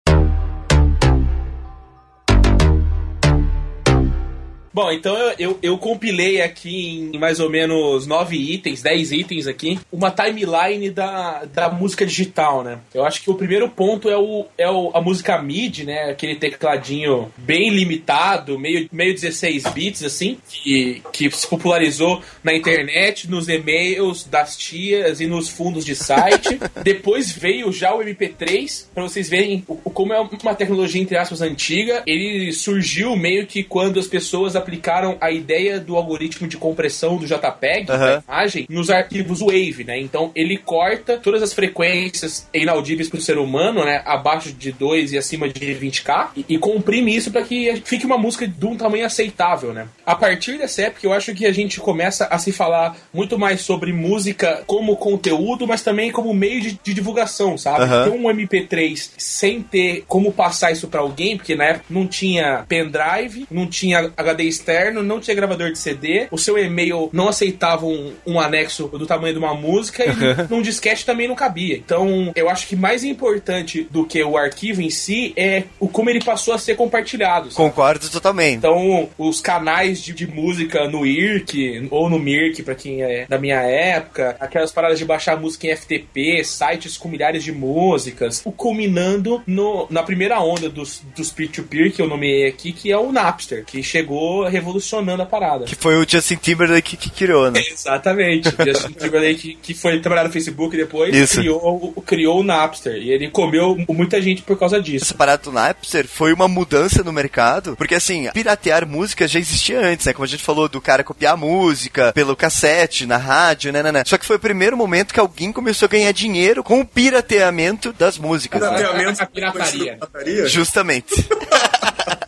Bom, então eu, eu, eu compilei aqui em mais ou menos nove itens, dez itens aqui, uma timeline da, da música digital, né? Eu acho que o primeiro ponto é, o, é o, a música MIDI, né? Aquele tecladinho bem limitado, meio, meio 16 bits, assim, que, que se popularizou na internet, nos e-mails das tias e nos fundos de site. (laughs) Depois veio já o MP3, pra vocês verem como é uma tecnologia, entre aspas, antiga. Ele surgiu meio que quando as pessoas aplicaram a ideia do algoritmo de compressão do JPEG Aham. da imagem nos arquivos Wave, né? Então ele corta todas as frequências inaudíveis para o ser humano, né? Abaixo de 2 e acima de 20k e, e comprime isso para que fique uma música de um tamanho aceitável, né? A partir dessa época eu acho que a gente começa a se falar muito mais sobre música como conteúdo, mas também como meio de, de divulgação, sabe? Aham. Ter um MP3 sem ter como passar isso pra alguém, porque na época não tinha pendrive, não tinha HD externo, não tinha gravador de CD, o seu e-mail não aceitava um, um anexo do tamanho de uma música e num disquete também não cabia. Então, eu acho que mais importante do que o arquivo em si é o como ele passou a ser compartilhado. sabe? Concordo totalmente. Então, os canais de, de música no IRC ou no Mirk, pra quem é da minha época, aquelas paradas de baixar música em FTP, sites com milhares de músicas, o culminando no, na primeira onda dos, dos peer-to-peer que eu nomeei aqui, que é o Napster, que chegou revolucionando a parada. Que foi o Justin Timberlake que criou, né? (laughs) Exatamente. O Justin Timberlake, que foi trabalhar no Facebook depois, Isso. criou, o- criou o Napster. E ele comeu muita gente por causa disso. Essa parada do Napster foi uma mudança no mercado, porque assim, piratear música já existia antes, né? Como a gente falou do cara copiar a música pelo cassete, na rádio, né, né, né. Só que foi o primeiro momento que alguém começou a ganhar dinheiro com o pirateamento das músicas. né? Pirateamento (laughs) A pirataria. conhecido como pirataria. Justamente. (laughs)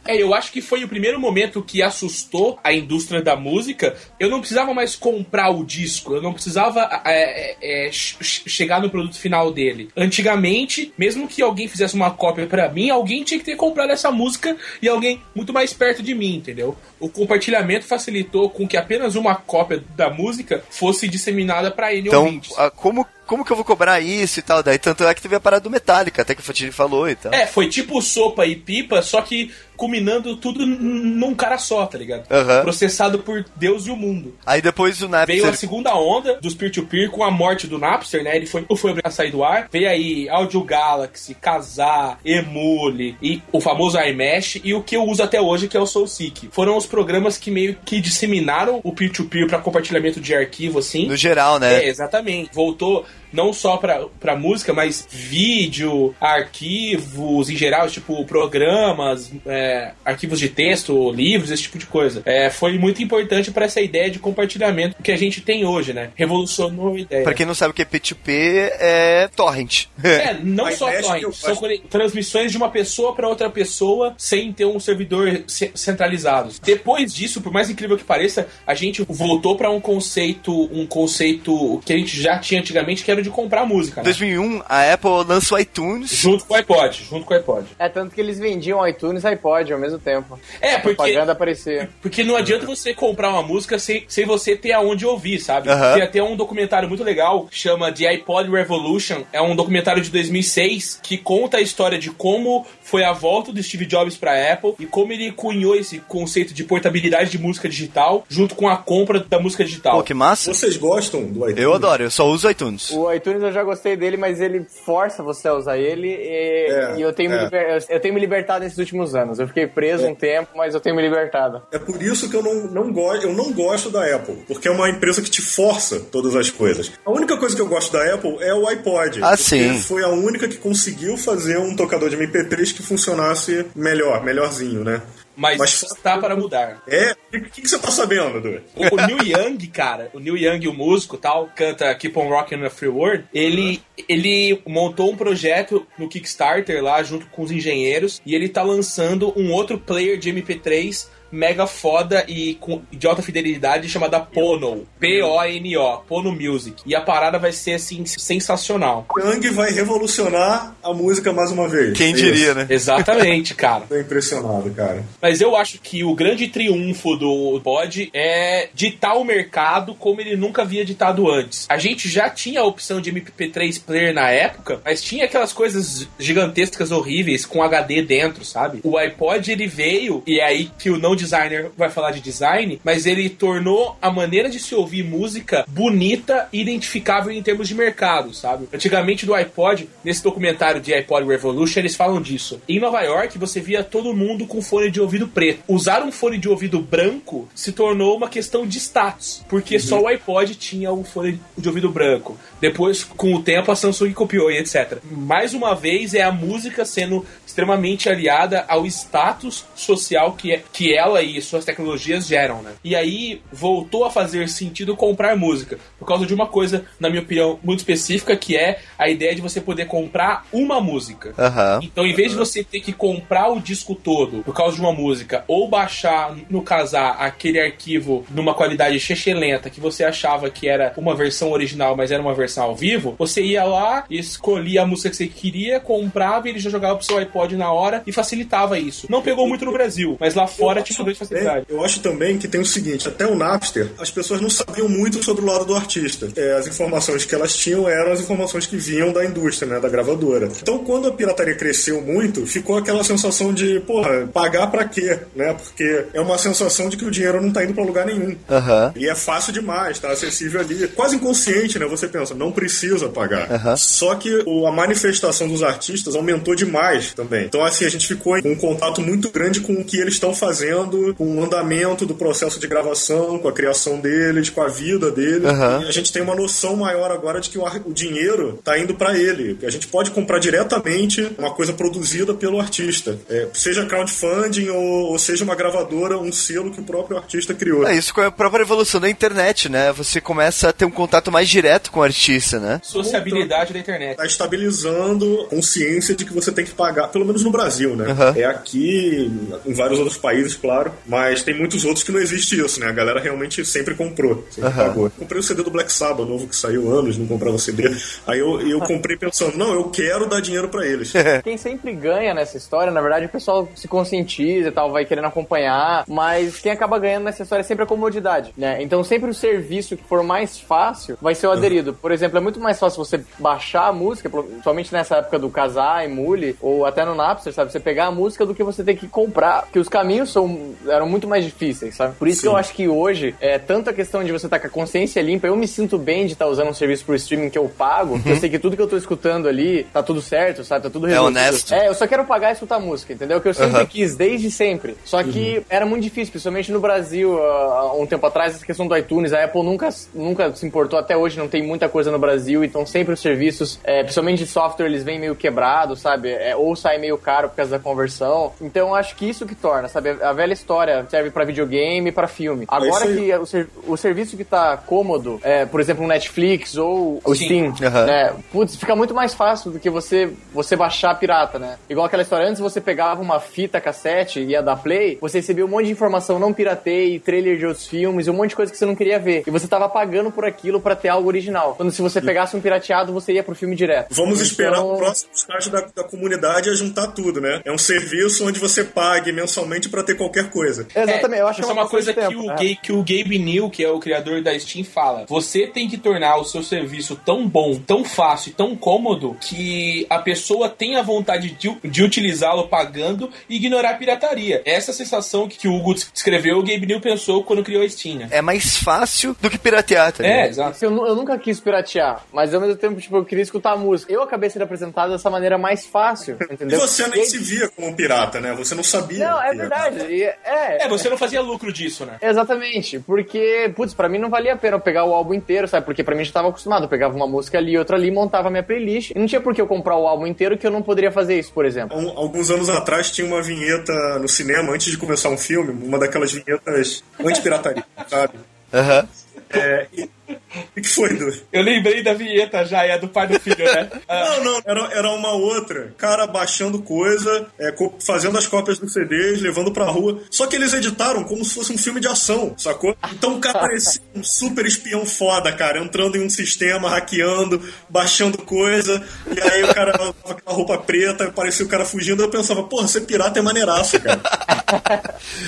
É, eu acho que foi o primeiro momento que assustou a indústria da música. Eu não precisava mais comprar o disco, eu não precisava é, é, ch- ch- chegar no produto final dele. Antigamente, mesmo que alguém fizesse uma cópia pra mim, alguém tinha que ter comprado essa música e alguém muito mais perto de mim, entendeu? O compartilhamento facilitou com que apenas uma cópia da música fosse disseminada pra ele Então, ouvintes. a- como, como que eu vou cobrar isso e tal? Daí tanto é que teve a parada do Metallica, até que o Fatini falou e tal. É, foi tipo sopa e pipa, só que culminando tudo num cara só, tá ligado? Aham. Processado por Deus e o mundo. Aí depois o Napster... Veio a segunda onda dos peer-to-peer com a morte do Napster, né? Ele foi, foi obrigado a sair do ar. Veio aí Audio Galaxy, Kazaa, Emule e o famoso iMesh e o que eu uso até hoje, que é o SoulSeek. Foram os programas que meio que disseminaram o peer-to-peer para compartilhamento de arquivo, assim. No geral, né? É, exatamente. Voltou não só pra, pra música, mas vídeo, arquivos em geral, tipo programas, é, arquivos de texto, livros, esse tipo de coisa. É, foi muito importante pra essa ideia de compartilhamento que a gente tem hoje, né? Revolucionou a ideia. Pra quem não sabe o que é P2P, é torrent. É, não só que torrent, eu são transmissões de uma pessoa para outra pessoa sem ter um servidor ce- centralizado. Depois disso, por mais incrível que pareça, a gente voltou para um conceito, um conceito que a gente já tinha antigamente, que era de comprar música, Em né? 2001, a Apple lança o iTunes. Junto com o iPod, junto com o iPod. É tanto que eles vendiam iTunes e iPod ao mesmo tempo. É, A porque, propaganda aparecia. porque não adianta você comprar uma música sem, sem você ter aonde ouvir, sabe? Tem até um documentário muito legal, que chama The iPod Revolution. É um documentário de 2006 que conta a história de como foi a volta do Steve Jobs pra Apple e como ele cunhou esse conceito de portabilidade de música digital junto com a compra da música digital. Pô, que massa. Vocês gostam do iTunes? Eu adoro, eu só uso iTunes. O iTunes eu já gostei dele, mas ele força você a usar ele e, É, e eu, tenho me é. liber- eu tenho me libertado nesses últimos anos. Eu fiquei preso um tempo, mas eu tenho me libertado. É por isso que eu não, não gosto, eu não gosto da Apple, porque é uma empresa que te força todas as coisas. A única coisa que eu gosto da Apple é o iPod. Ah, sim. Foi a única que conseguiu fazer um tocador de MP3 que funcionasse melhor, melhorzinho, né? Mas, Mas- está para mudar. É? O que, que você tá sabendo, Du? O, o Neil Young, cara, o Neil Young, o músico tal, canta Keep on Rocking the Free World. Ele, ele montou um projeto no Kickstarter lá, junto com os engenheiros, e ele tá lançando um outro player de MP3 mega foda e com, de alta fidelidade chamada Pono. P-O-N-O, Pono Music. E a parada vai ser, assim, sensacional. Young vai revolucionar a música mais uma vez. Quem diria, isso. né? Exatamente, cara. Tô impressionado, cara. Mas eu acho que o grande triunfo do Pod é ditar o mercado como ele nunca havia ditado antes. A gente já tinha a opção de MP3 player na época, mas tinha aquelas coisas gigantescas horríveis com HD dentro, sabe? O iPod ele veio, e é aí que o não designer vai falar de design, mas ele tornou a maneira de se ouvir música bonita e identificável em termos de mercado, sabe? Antigamente do iPod, nesse documentário de iPod Revolution, eles falam disso. Em Nova York, você via todo mundo com fone de ouvido preto. Usar um fone de ouvido branco se tornou uma questão de status, porque só o iPod tinha um fone de ouvido branco. Depois, com o tempo, a Samsung copiou e etc. Mais uma vez, é a música sendo extremamente aliada ao status social que, é, que ela ela e suas tecnologias geram, né? E aí voltou a fazer sentido comprar música, por causa de uma coisa, na minha opinião, muito específica, que é a ideia de você poder comprar uma música. Aham. Então, em vez de você ter que comprar o disco todo por causa de uma música, ou baixar no casar aquele arquivo numa qualidade lenta que você achava que era uma versão original, mas era uma versão ao vivo, você ia lá, escolhia a música que você queria, comprava e ele já jogava pro seu iPod na hora e facilitava isso. Não pegou muito no Brasil, mas lá fora tinha grande facilidade. É, eu acho também que tem o seguinte, até o Napster, as pessoas não sabiam muito sobre o lado do artista. É, as informações que elas tinham eram as informações que vinham da indústria, né, da gravadora. Então, quando a pirataria cresceu muito, ficou aquela sensação de, porra, pagar pra quê, né? Porque é uma sensação de que o dinheiro não tá indo pra lugar nenhum. Aham. E é fácil demais, tá acessível ali. Quase inconsciente, né? Você pensa, não precisa pagar. Aham. Só que o- a manifestação dos artistas aumentou demais também. Então, assim, a gente ficou com um contato muito grande com o que eles estão fazendo, com o andamento do processo de gravação, com a criação deles, com a vida deles. E a gente tem uma noção maior agora de que o, dinheiro tá indo para ele. A gente pode comprar diretamente uma coisa produzida pelo artista. É, seja crowdfunding ou, ou seja uma gravadora, um selo que o próprio artista criou. É isso com a própria evolução da internet, né? Você começa a ter um contato mais direto com o artista, né? Sociabilidade da internet. Tá estabilizando a consciência de que você tem que pagar, pelo menos no Brasil, né? Aham. É aqui, em vários outros países, claro, mas tem muitos outros que não existe isso, né? A galera realmente sempre comprou, sempre pagou. Comprei o CD do Black Sabbath, novo que saiu há anos, não comprava CD. Aí eu, eu comprei pensando, não, eu quero dar dinheiro pra eles. (laughs) Quem sempre ganha nessa história, na verdade, o pessoal se conscientiza e tal, vai querendo acompanhar, mas quem acaba ganhando nessa história é sempre a comodidade, né? Então sempre o serviço que for mais fácil vai ser o aderido. Por exemplo, é muito mais fácil você baixar a música, somente nessa época do Casar, Emule, ou até no Napster, sabe? Você pegar a música do que você ter que comprar, porque os caminhos são, eram muito mais difíceis, sabe? Por isso que eu acho que hoje, é tanto a questão de você estar com a consciência limpa, eu me sinto bem de estar usando um serviço por streaming que eu pago, que eu sei que tudo que eu tô escutando ali tá tudo certo, sabe? Tá tudo É resolvido. honesto. É, eu só quero pagar e escutar música, entendeu? Que eu sempre Aham. quis, desde sempre. Só que era muito difícil, principalmente no Brasil, há um tempo atrás, essa questão do iTunes, a Apple nunca, nunca se importou, até hoje não tem muita coisa no Brasil, então sempre os serviços, é, principalmente de software, eles vêm meio quebrados, sabe? É, ou sai meio caro por causa da conversão. Então eu acho que isso que torna, sabe? A velha história serve pra videogame e pra filme. Agora isso aí. que o, ser- o serviço que tá cômodo, é, por exemplo, o Netflix ou o Sim. Steam, Aham. né? Putz, fica muito mais fácil do que você, você baixar pirata, né? Igual aquela história, antes você pegava uma fita cassete e ia dar play, você recebia um monte de informação não piratei, trailer de outros filmes e um monte de coisa que você não queria ver. E você tava pagando por aquilo pra ter algo original. Quando se você pegasse um pirateado, você ia pro filme direto. Vamos esperar Então- o próximo estágio da, da comunidade a juntar tudo, né? É um serviço onde você pague mensalmente pra ter qualquer coisa. Exatamente, eu acho Essa é que uma coisa que o, tempo, Gabe, que o Gabe New, que é o criador da Steam, fala. Você tem que tornar o seu serviço tão bom, tão fácil e tão cômodo que a pessoa tenha vontade de, de utilizá-lo pagando e ignorar a pirataria. Essa sensação que, que o Hugo descreveu, o Gabe New pensou quando criou a Steam. né? É mais fácil do que piratear, tá É, exato. Assim, Eu, eu nunca quis piratear, mas ao mesmo tempo, tipo, eu queria escutar música. Eu acabei sendo apresentado dessa maneira mais fácil, E entendeu? você nem E se via como um pirata, né? Você não sabia. Não, é verdade. E- É, É, você não fazia lucro disso, né? Exatamente, porque, putz, pra mim não valia a pena eu pegar o álbum inteiro, sabe? Porque pra mim já tava acostumado, eu pegava uma música ali, outra ali, montava minha playlist. E não tinha por que eu comprar o álbum inteiro que eu não poderia fazer isso, por exemplo. Um- alguns anos atrás tinha uma vinheta no cinema, antes de começar um filme, uma daquelas vinhetas anti-pirataria, sabe? Aham. É, e- (laughs) O que foi, Du? Eu lembrei da vinheta já, é a do pai do filho, né? Ah, (laughs) Não, não, era, era uma outra. Cara baixando coisa, é, fazendo as cópias dos CDs, levando pra rua. Só que eles editaram como se fosse um filme de ação, sacou? Então o cara (laughs) parecia um super espião foda, cara, entrando em um sistema, hackeando, baixando coisa. E aí o cara tava com aquela roupa preta, parecia o cara fugindo. Eu pensava, porra, ser pirata é maneiraço, cara.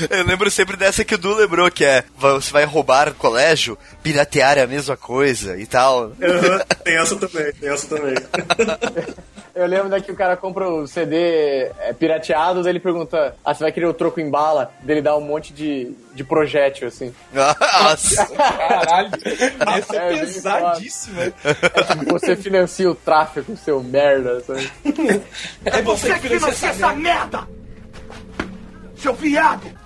Eu lembro sempre dessa que o Du lembrou, que é você vai roubar o colégio, piratear a mesma coisa e tal. Aham, (laughs) tem essa também, tem essa também. Eu lembro daqui o cara compra o CD é, pirateado, daí ele pergunta: Ah, você vai querer o troco em bala? Dele dá um monte de, de projétil, assim. Nossa. caralho. Essa é, É, bem pesadíssima. É tipo, você financia o tráfico, seu merda, sabe? É você que financia essa merda.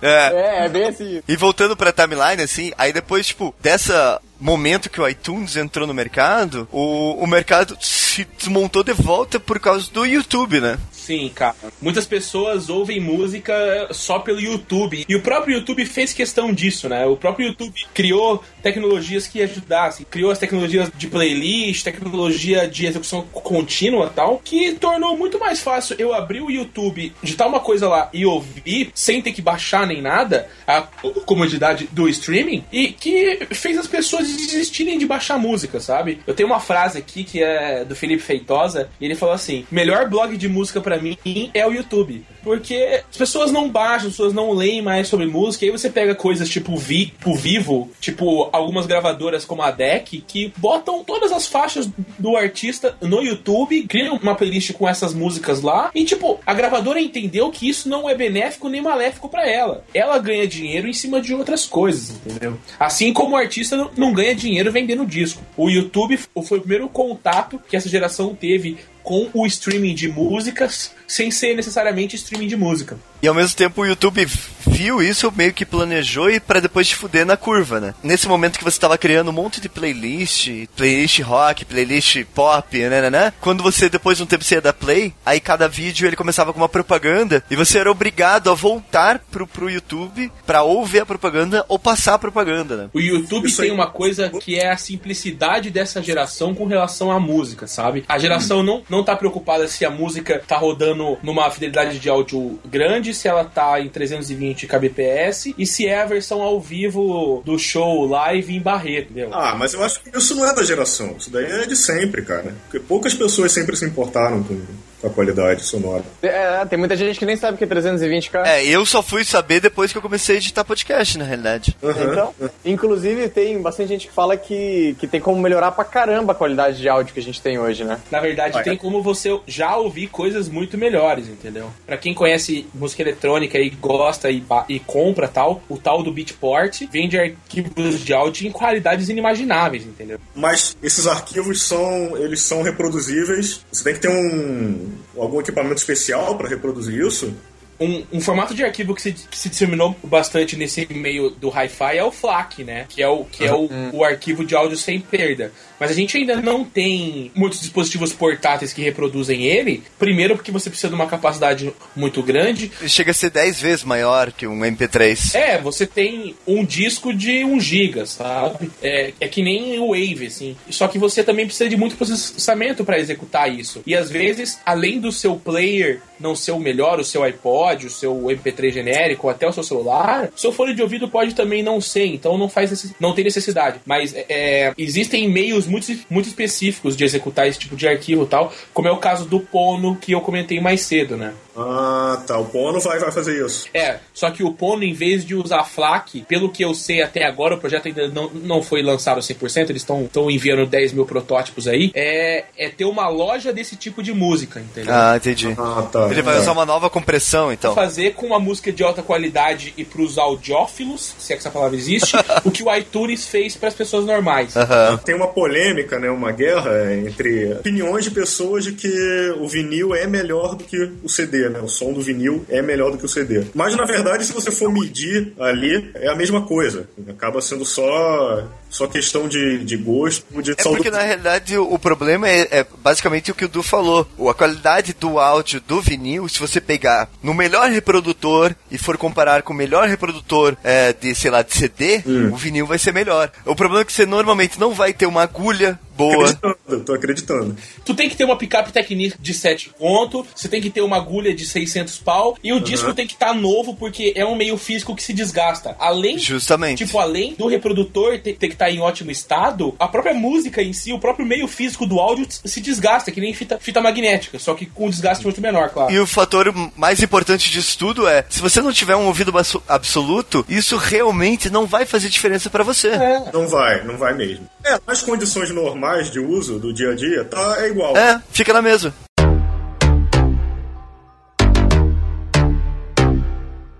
É. É, é bem assim. E voltando pra timeline, assim, aí depois, tipo, dessa momento que o iTunes entrou no mercado, o, o mercado se desmontou de volta por causa do YouTube, né? Sim, cara. Muitas pessoas ouvem música só pelo YouTube. E o próprio YouTube fez questão disso, né? O próprio YouTube criou tecnologias que ajudassem. Criou as tecnologias de playlist, tecnologia de execução contínua tal, que tornou muito mais fácil eu abrir o YouTube, digitar uma coisa lá e ouvir, sem ter que baixar nem nada, a comodidade do streaming, e que fez as pessoas desistirem de baixar música, sabe? Eu tenho uma frase aqui que é do Felipe Feitosa, e ele falou assim: melhor blog de música pra mim é o YouTube. Porque as pessoas não baixam, as pessoas não leem mais sobre música, e aí você pega coisas tipo, vi, tipo Vivo, tipo algumas gravadoras como a DEC, que botam todas as faixas do artista no YouTube, criam uma playlist com essas músicas lá, e tipo, a gravadora entendeu que isso não é benéfico nem maléfico pra ela. Ela ganha dinheiro em cima de outras coisas, entendeu? Assim como o artista não- ganha dinheiro vendendo disco. O YouTube foi o primeiro contato que essa geração teve com o streaming de músicas sem ser necessariamente streaming de música. E ao mesmo tempo o YouTube viu isso, meio que planejou e pra depois te fuder na curva, né? Nesse momento que você tava criando um monte de playlist, playlist rock, playlist pop, né, né, né? Quando você depois de um tempo você ia dar play, aí cada vídeo ele começava com uma propaganda e você era obrigado a voltar pro, pro YouTube pra ou ver a propaganda ou passar a propaganda, né? O YouTube Isso tem aí. uma coisa que é a simplicidade dessa geração com relação à música, sabe? A geração não, não tá preocupada se a música tá rodando numa fidelidade de áudio grande, se ela tá em 320 kbps e se é a versão ao vivo do show live em Barreto, entendeu? Ah, mas eu acho que isso não é da geração. Isso daí é de sempre, cara. Porque poucas pessoas sempre se importaram com a qualidade sonora. É, tem muita gente que nem sabe o que é 320k. É, eu só fui saber depois que eu comecei a editar podcast, na realidade. Então, inclusive tem bastante gente que fala que, que tem como melhorar pra caramba a qualidade de áudio que a gente tem hoje, né? Na verdade, Vai. tem como você já ouvir coisas muito melhores, entendeu? Pra quem conhece música eletrônica e gosta e, e compra tal, o tal do Beatport vende arquivos de áudio em qualidades inimagináveis, entendeu? Mas esses arquivos são, eles são reproduzíveis. Você tem que ter um algum equipamento especial para reproduzir isso. Um, um formato de arquivo que se, que se disseminou bastante nesse meio do hi-fi é o FLAC, né? Que é o, que é o, o arquivo de áudio sem perda. Mas a gente ainda não tem muitos dispositivos portáteis que reproduzem ele. Primeiro, porque você precisa de uma capacidade muito grande. Chega a ser 10 vezes maior que um MP3. É, você tem um disco de 1 GB, sabe? É, é que nem o Wave, assim. Só que você também precisa de muito processamento para executar isso. E às vezes, além do seu player não ser o melhor, o seu iPod, o seu MP3 genérico, ou até o seu celular, seu fone de ouvido pode também não ser. Então não faz não tem necessidade. Mas é, existem meios muito, muito específicos de executar esse tipo de arquivo tal, como é o caso do Pono que eu comentei mais cedo, né? Ah, tá. O Pono vai, vai fazer isso. É, só que o Pono, em vez de usar FLAC, pelo que eu sei até agora, o projeto ainda não, não foi lançado 100%, eles estão enviando 10 mil protótipos aí, é, é ter uma loja desse tipo de música, entendeu? Ah, entendi. Ah, tá. Ele vai É. usar uma nova compressão, então. Fazer com uma música de alta qualidade e pros audiófilos, se é que essa palavra existe, (laughs) o que o iTunes fez para as pessoas normais. Aham. Tem uma polêmica, né, uma guerra entre opiniões de pessoas de que o vinil é melhor do que o CD, né? O som do vinil é melhor do que o CD. Mas na verdade, se você for medir ali, é a mesma coisa. Acaba sendo só só questão de, de gosto, de É porque na realidade o, o problema é, é basicamente o que o Du falou. A qualidade do áudio do vinil, se você pegar no melhor reprodutor e for comparar com o melhor reprodutor é, de, sei lá, de CD, o vinil vai ser melhor. O problema é que você normalmente não vai ter uma agulha boa. Acreditando, tô acreditando. Tu tem que ter uma picape Technic de 7 pontos, você tem que ter uma agulha de 600 pau, e o disco tem que estar novo, porque é um meio físico que se desgasta. Além Justamente. Tipo, além do reprodutor ter, ter que estar em ótimo estado, a própria música em si, o próprio meio físico do áudio se desgasta, que nem fita, fita magnética, só que com um desgaste muito menor, claro. E o fator mais importante disso tudo é, se você não tiver um ouvido abso- absoluto, isso realmente não vai fazer diferença pra você. Não vai, não vai mesmo. É, nas condições normais de uso do dia a dia, tá, é igual. É, fica na mesma.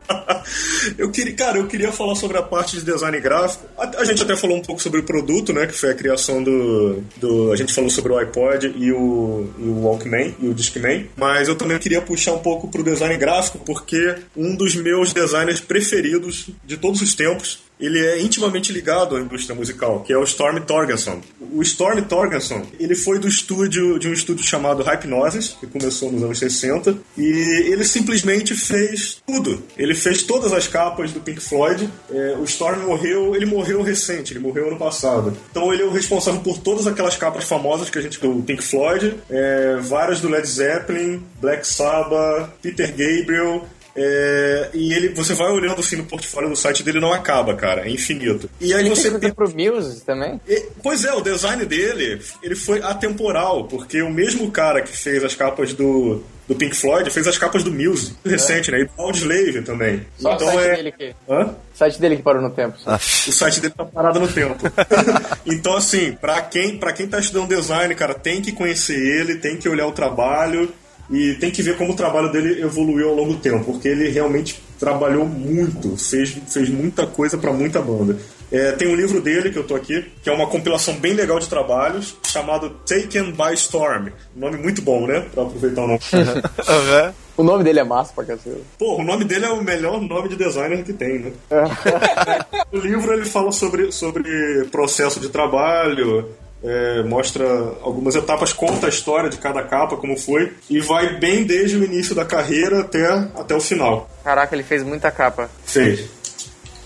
(laughs) Eu queria, cara, eu queria falar sobre a parte de design gráfico. A, a gente até falou um pouco sobre o produto, né? Que foi a criação do. do a gente falou sobre o iPod e o, e o Walkman e o Discman. Mas eu também queria puxar um pouco pro design gráfico, porque um dos meus designers preferidos de todos os tempos ele é intimamente ligado à indústria musical, que é o Storm Torgerson. O Storm Torgerson, ele foi do estúdio de um estúdio chamado Hypnosis, que começou nos anos 60, e ele simplesmente fez tudo. Ele fez todas as capas do Pink Floyd. É, o Storm morreu, ele morreu recente, ele morreu ano passado. Então ele é o responsável por todas aquelas capas famosas que a gente do Pink Floyd, é, várias do Led Zeppelin, Black Sabbath, Peter Gabriel, é, e ele, você vai olhando assim no portfólio do site dele não acaba, cara, é infinito. E aí Ele você coisa pro Muse também? e- Pois é, o design dele, ele foi atemporal, porque o mesmo cara que fez as capas do, do Pink Floyd fez as capas do Muse, recente, né? E do Audioslave também. Só então o site é... dele que. Hã? O site dele que parou no tempo. só. O site dele tá parado no tempo. (laughs) então, assim, pra quem, pra quem tá estudando design, cara, tem que conhecer ele, tem que olhar o trabalho e tem que ver como o trabalho dele evoluiu ao longo do tempo, porque ele realmente trabalhou muito, fez, fez muita coisa pra muita banda. É, tem um livro dele que eu tô aqui, que é uma compilação bem legal de trabalhos, chamado Taken by Storm. Nome muito bom, né? Pra aproveitar o nome. (laughs) O nome dele é massa pra cacete. Pô, o nome dele é o melhor nome de designer que tem, né? (laughs) o livro ele fala sobre, sobre processo de trabalho, é, mostra algumas etapas, conta a história de cada capa, como foi, e vai bem desde o início da carreira até, até o final. Caraca, ele fez muita capa. Fez.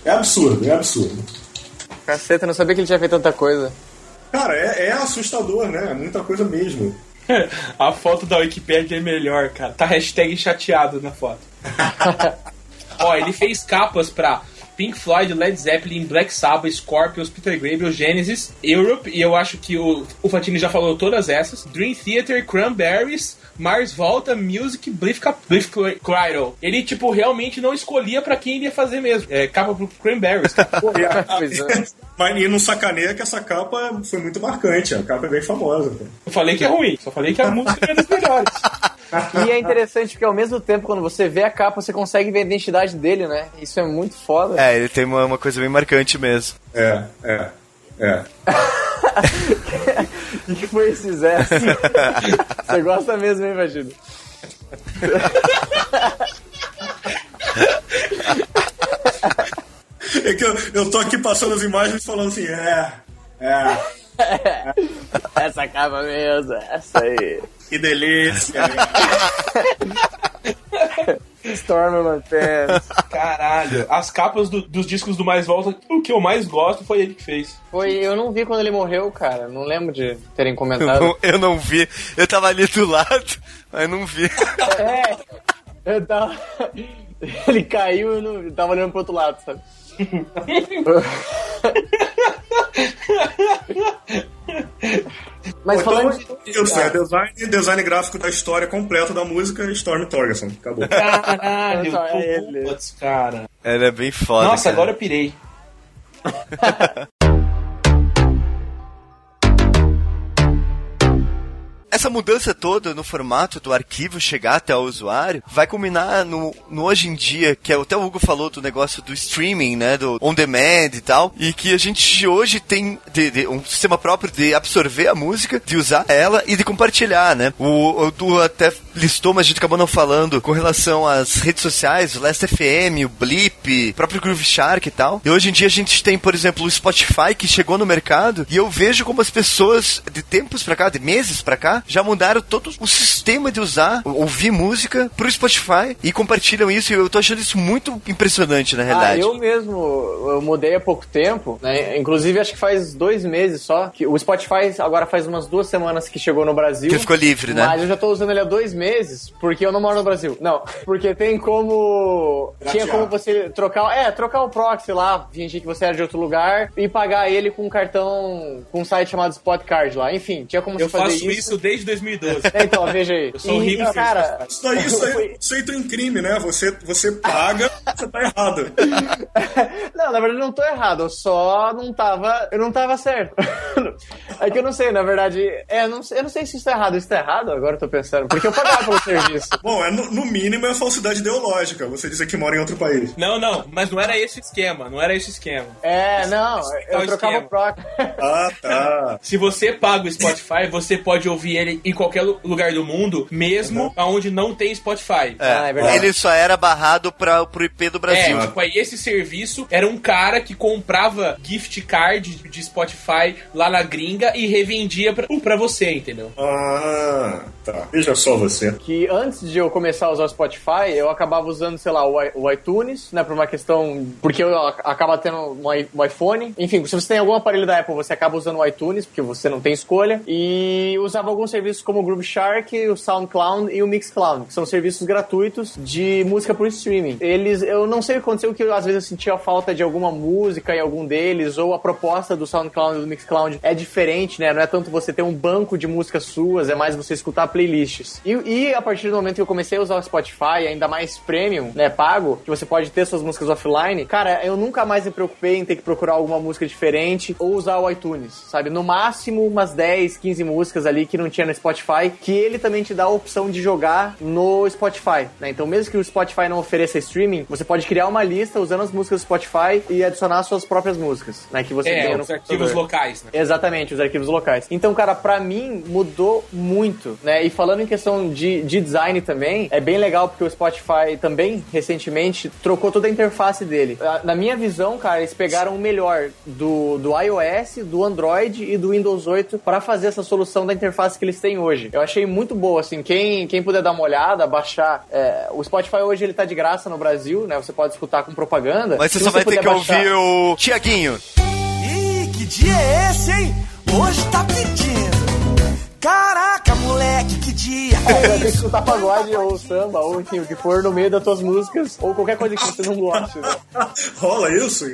É absurdo, é absurdo. Caceta, não sabia que ele tinha feito tanta coisa. Cara, é, é assustador, né? É muita coisa mesmo. (laughs) A foto da Wikipedia é melhor, cara. Tá hashtag chateado na foto. (laughs) Ó, ele fez capas pra Pink Floyd, Led Zeppelin, Black Sabbath, Scorpions, Peter Gabriel, Genesis, Europe, e eu acho que o, o Fatini já falou todas essas. Dream Theater, Cranberries, Mars Volta, Music, Bliff, Bliff. Ele, tipo, realmente não escolhia pra quem ele ia fazer mesmo. É, capa pro Cranberries. (laughs) E Pois é. Mas e não sacaneia que essa capa foi muito marcante. A capa é bem famosa. Eu falei que é ruim, só falei que a música é das melhores. E é interessante porque ao mesmo tempo, quando você vê a capa, você consegue ver a identidade dele, né? Isso é muito foda. É, ele tem uma, uma coisa bem marcante mesmo. É, é, é. O (laughs) que foi esse Zé? assim? (laughs) Você gosta mesmo, hein, Vagino? É que eu, eu tô aqui passando as imagens falando assim, é, é, (laughs) Essa capa mesmo, essa aí. Que delícia. (laughs) Stormman Pants. Caralho. As capas do- dos discos do Mais Volta, o que eu mais gosto foi ele que fez. Foi, eu não vi quando ele morreu, cara. Não lembro de terem Eu comentado. não, eu não vi. Eu tava ali do lado, mas não vi. É, eu tava. Ele caiu e eu não eu tava olhando pro outro lado, sabe? (laughs) Mas falando de. Eu sei, é design, design gráfico da história completa da música Storm Torgerson. Acabou. Caralho, é putz, cara. Ela é bem foda. Nossa, cara. agora eu pirei. (laughs) Essa mudança toda no formato do arquivo chegar até o usuário vai culminar no, no hoje em dia, que é, até o Hugo falou do negócio do streaming, né? Do on demand e tal. E que a gente hoje tem de- de- um sistema próprio de absorver a música, de usar ela e de compartilhar, né? O, o até listou, mas a gente acabou não falando com relação às redes sociais, o Last FM, o Blip, o próprio Groove Shark e tal. E hoje em dia a gente tem, por exemplo, o Spotify que chegou no mercado e eu vejo como as pessoas de tempos pra cá, de meses pra cá, já mudaram todo o sistema de usar, ouvir música pro Spotify e compartilham isso e eu tô achando isso muito impressionante na Ah, realidade. eu mesmo, eu mudei há pouco tempo, né? Inclusive, acho que faz dois meses só. Que o Spotify agora faz umas duas semanas que chegou no Brasil. Que ficou livre, né? Mas eu já tô usando ele há dois meses, porque eu não moro no Brasil. Não, porque tem como. Tinha como você trocar. É, trocar o proxy lá, fingir que você era de outro lugar e pagar ele com um cartão. com um site chamado Spotcard lá. Enfim, tinha como Eu você fazer faço isso desde 2012. É, então, veja aí. Eu sou rico e cara. Isso daí, isso aí, isso aí entra em crime, né? Você, você paga, você tá errado. (laughs) Não, na verdade eu não tô errado, eu só não tava. Eu não tava certo. (laughs) É que eu não sei, na verdade. É, eu não, sei- eu não sei se isso tá errado. Isso tá errado? Agora eu tô pensando. Porque eu pago pagar pelo serviço. Bom, é, no, no mínimo é falsidade ideológica. Você dizer que mora em outro país. Não, não, mas não era esse esquema, não era esse esquema. É, não, eu o trocava esquema. o proc. Ah, tá. Se você paga o Spotify, você pode ouvir ele em qualquer lu- lugar do mundo, mesmo aonde não tem Spotify. Ah, é verdade. Ele só era barrado pra, pro IP do Brasil. É, tipo, aí esse serviço era um cara que comprava gift card de Spotify lá na gringa e revendia pra, pra você, entendeu? Ah, tá. Veja só você. Que antes de eu começar a usar o Spotify, eu acabava usando, sei lá, o, iTunes, né, por uma questão. Porque eu ac- acaba tendo um, um iPhone. Enfim, se você tem algum aparelho da Apple, você acaba usando o iTunes, porque você não tem escolha. E usava alguns serviços como o Groove Shark, o SoundCloud e o Mixcloud, que são serviços gratuitos de música por streaming. Eles, eu não sei o que aconteceu, que às vezes eu sentia falta de alguma música em algum deles, ou a proposta do SoundCloud e do Mixcloud é diferente, né? Não é tanto você ter um banco de músicas suas, é mais você escutar playlists. E, e a partir do momento que eu comecei a usar o Spotify, ainda mais premium, né, pago, que você pode ter suas músicas offline, cara, eu nunca mais me preocupei em ter que procurar alguma música diferente ou usar o iTunes, sabe? No máximo umas 10, 15 músicas ali que não tinha no Spotify, que ele também te dá a opção de jogar no Spotify, né? Então, mesmo que o Spotify não ofereça streaming, você pode criar uma lista usando as músicas do Spotify e adicionar suas próprias músicas, né? Que você É, no os arquivos locais, né? Exatamente, os arquivos locais. Então, cara, pra mim mudou muito, né? E falando em questão de, de design também, é bem legal porque o Spotify também, recentemente, trocou toda a interface dele. Ah, Na minha visão, cara, eles pegaram o melhor do, do iOS, do Android e do Windows 8 pra fazer essa solução da interface que eles têm hoje. Eu achei muito boa, assim, quem, quem puder dar uma olhada, baixar... é, o Spotify hoje, ele tá de graça no Brasil, né? Você pode escutar com propaganda. Mas você Se só vai ter que baixar- ouvir o Tiaguinho. Ih, que dia é esse, hein? Hoje tá pedindo. Caraca, moleque, que dia. É, vai ter que escutar pagode ou samba, ou enfim, o que for no meio das tuas músicas, ou qualquer coisa que você não goste, né? (laughs) Rola isso?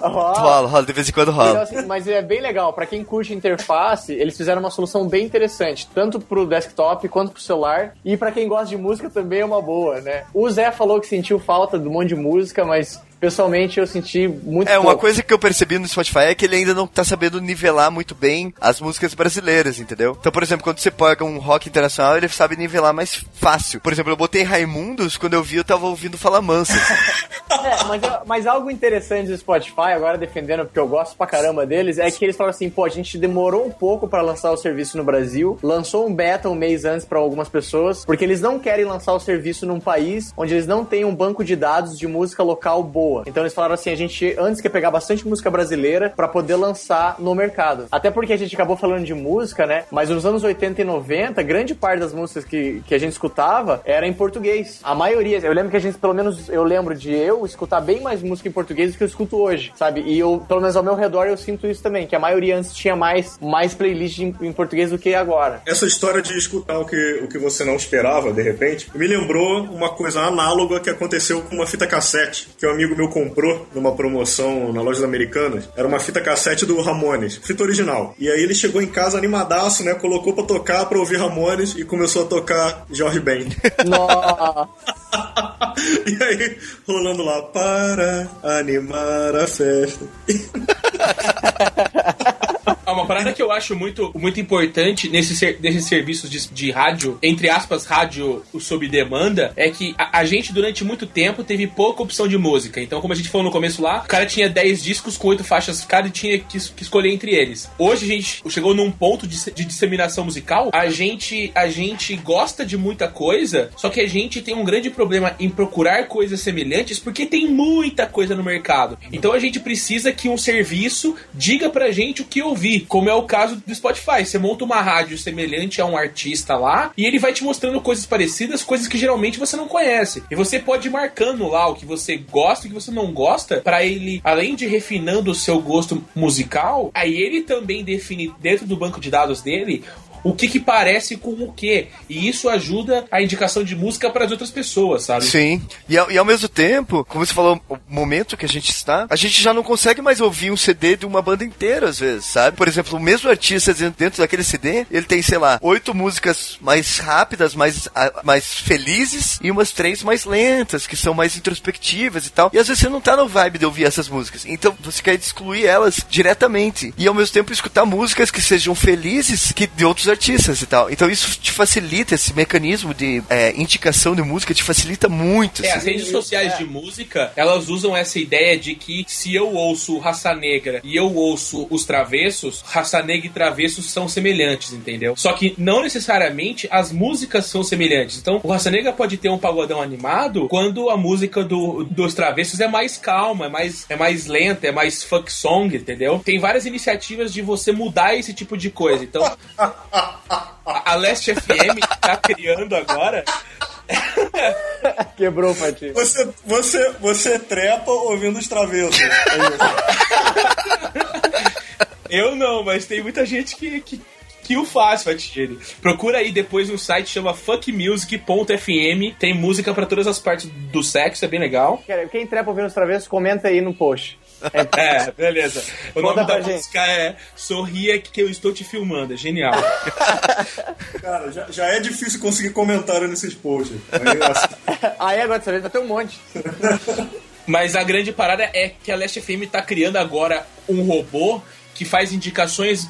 Rola. Rola, rola, de vez em quando Então, rola. assim, mas é bem legal, pra quem curte interface, eles fizeram uma solução bem interessante, tanto pro desktop quanto pro celular, e pra quem gosta de música também é uma boa, né? O Zé falou que sentiu falta de um monte de música, mas pessoalmente eu senti muito É, uma pouco. coisa que eu percebi no Spotify é que ele ainda não tá sabendo nivelar muito bem as músicas brasileiras, entendeu? Então, por exemplo, quando você pega um rock internacional, ele sabe nivelar mais fácil. Por exemplo, eu botei Raimundos, quando eu vi, eu tava ouvindo Fala Mansa. (laughs) É, mas, mas algo interessante do Spotify, agora defendendo porque eu gosto pra caramba deles, é que eles falam assim, pô, a gente demorou um pouco pra lançar o serviço no Brasil, lançou um beta um mês antes pra algumas pessoas, porque eles não querem lançar o serviço num país onde eles não têm um banco de dados de música local boa. Então eles falaram assim, a gente antes quer pegar bastante música brasileira pra poder lançar no mercado. Até porque a gente acabou falando de música, né? Mas nos anos 80 e 90, grande parte das músicas que, que a gente escutava era em português. A maioria, eu lembro que a gente, pelo menos, eu lembro de eu escutar bem mais música em português do que eu escuto hoje, sabe? E eu, pelo menos ao meu redor, eu sinto isso também, que a maioria antes tinha mais, mais playlist em, em português do que agora. Essa história de escutar o que, o que você não esperava, de repente, me lembrou uma coisa análoga que aconteceu com uma fita cassete que um amigo meu comprou numa promoção na loja americanas. Era uma fita cassete do Ramones, fita original. E aí ele chegou em casa animadaço, né? Colocou pra tocar, pra ouvir Ramones e começou a tocar Jorge Ben. (laughs) Nossa. (laughs) e aí, rolando lá, para animar a festa. (laughs) Ah, uma parada que eu acho muito, muito importante nesse ser, desses serviços de, de rádio, entre aspas, rádio sob demanda, é que a, a gente durante muito tempo teve pouca opção de música. Então, como a gente falou no começo lá, o cara tinha 10 discos com 8 faixas cada e tinha que, que escolher entre eles. Hoje a gente chegou num ponto de, de disseminação musical, a gente, a gente gosta de muita coisa, só que a gente tem um grande problema em procurar coisas semelhantes porque tem muita coisa no mercado. Então a gente precisa que um serviço diga pra gente o que ouvir, como é o caso do Spotify. Você monta uma rádio semelhante a um artista lá e ele vai te mostrando coisas parecidas, coisas que geralmente você não conhece. E você pode ir marcando lá o que você gosta e o que você não gosta, pra ele, além de refinando o seu gosto musical, aí ele também define dentro do banco de dados dele o que que parece com o que. E isso ajuda a indicação de música para as outras pessoas, sabe? Sim. E ao, e ao mesmo tempo, como você falou, o momento que a gente está, a gente já não consegue mais ouvir um CD de uma banda inteira, às vezes, sabe? Por exemplo, o mesmo artista dentro, daquele CD, ele tem, sei lá, oito músicas mais rápidas, mais, mais felizes e umas três mais lentas, que são mais introspectivas e tal. E às vezes você não tá no vibe de ouvir essas músicas. Então você quer excluir elas diretamente. E ao mesmo tempo escutar músicas que sejam felizes, que de outros outros artistas e tal. Então isso te facilita, esse mecanismo de é, indicação de música te facilita muito. É, assim. as redes sociais de música, elas usam essa ideia de que se eu ouço Raça Negra e eu ouço os Travessos, Raça Negra e Travessos são semelhantes, entendeu? Só que não necessariamente as músicas são semelhantes. Então, o Raça Negra pode ter um pagodão animado quando a música do, dos Travessos é mais calma, é mais, é mais lenta, é mais funk song, entendeu? Tem várias iniciativas de você mudar esse tipo de coisa. Então, (laughs) a, Last FM tá criando agora (laughs) Quebrou, Patinho. Você, você, você trepa ouvindo os travessos. Eu não, mas tem muita gente que, que, que o faz, Fatiri. Procura aí depois no site, chama fuckmusic.fm. Tem música pra todas as partes do sexo, é bem legal. Quem trepa ouvindo os travessos, comenta aí no post. (laughs) É, beleza. O Manda nome da gente. música é Sorria que eu estou te filmando. É genial. (laughs) Cara, já, já é difícil conseguir comentário nesses posts. Aí, assim, (laughs) Aí agora dessa vez vai ter um monte. Mas a grande parada é que a Last FM tá criando agora um robô que faz indicações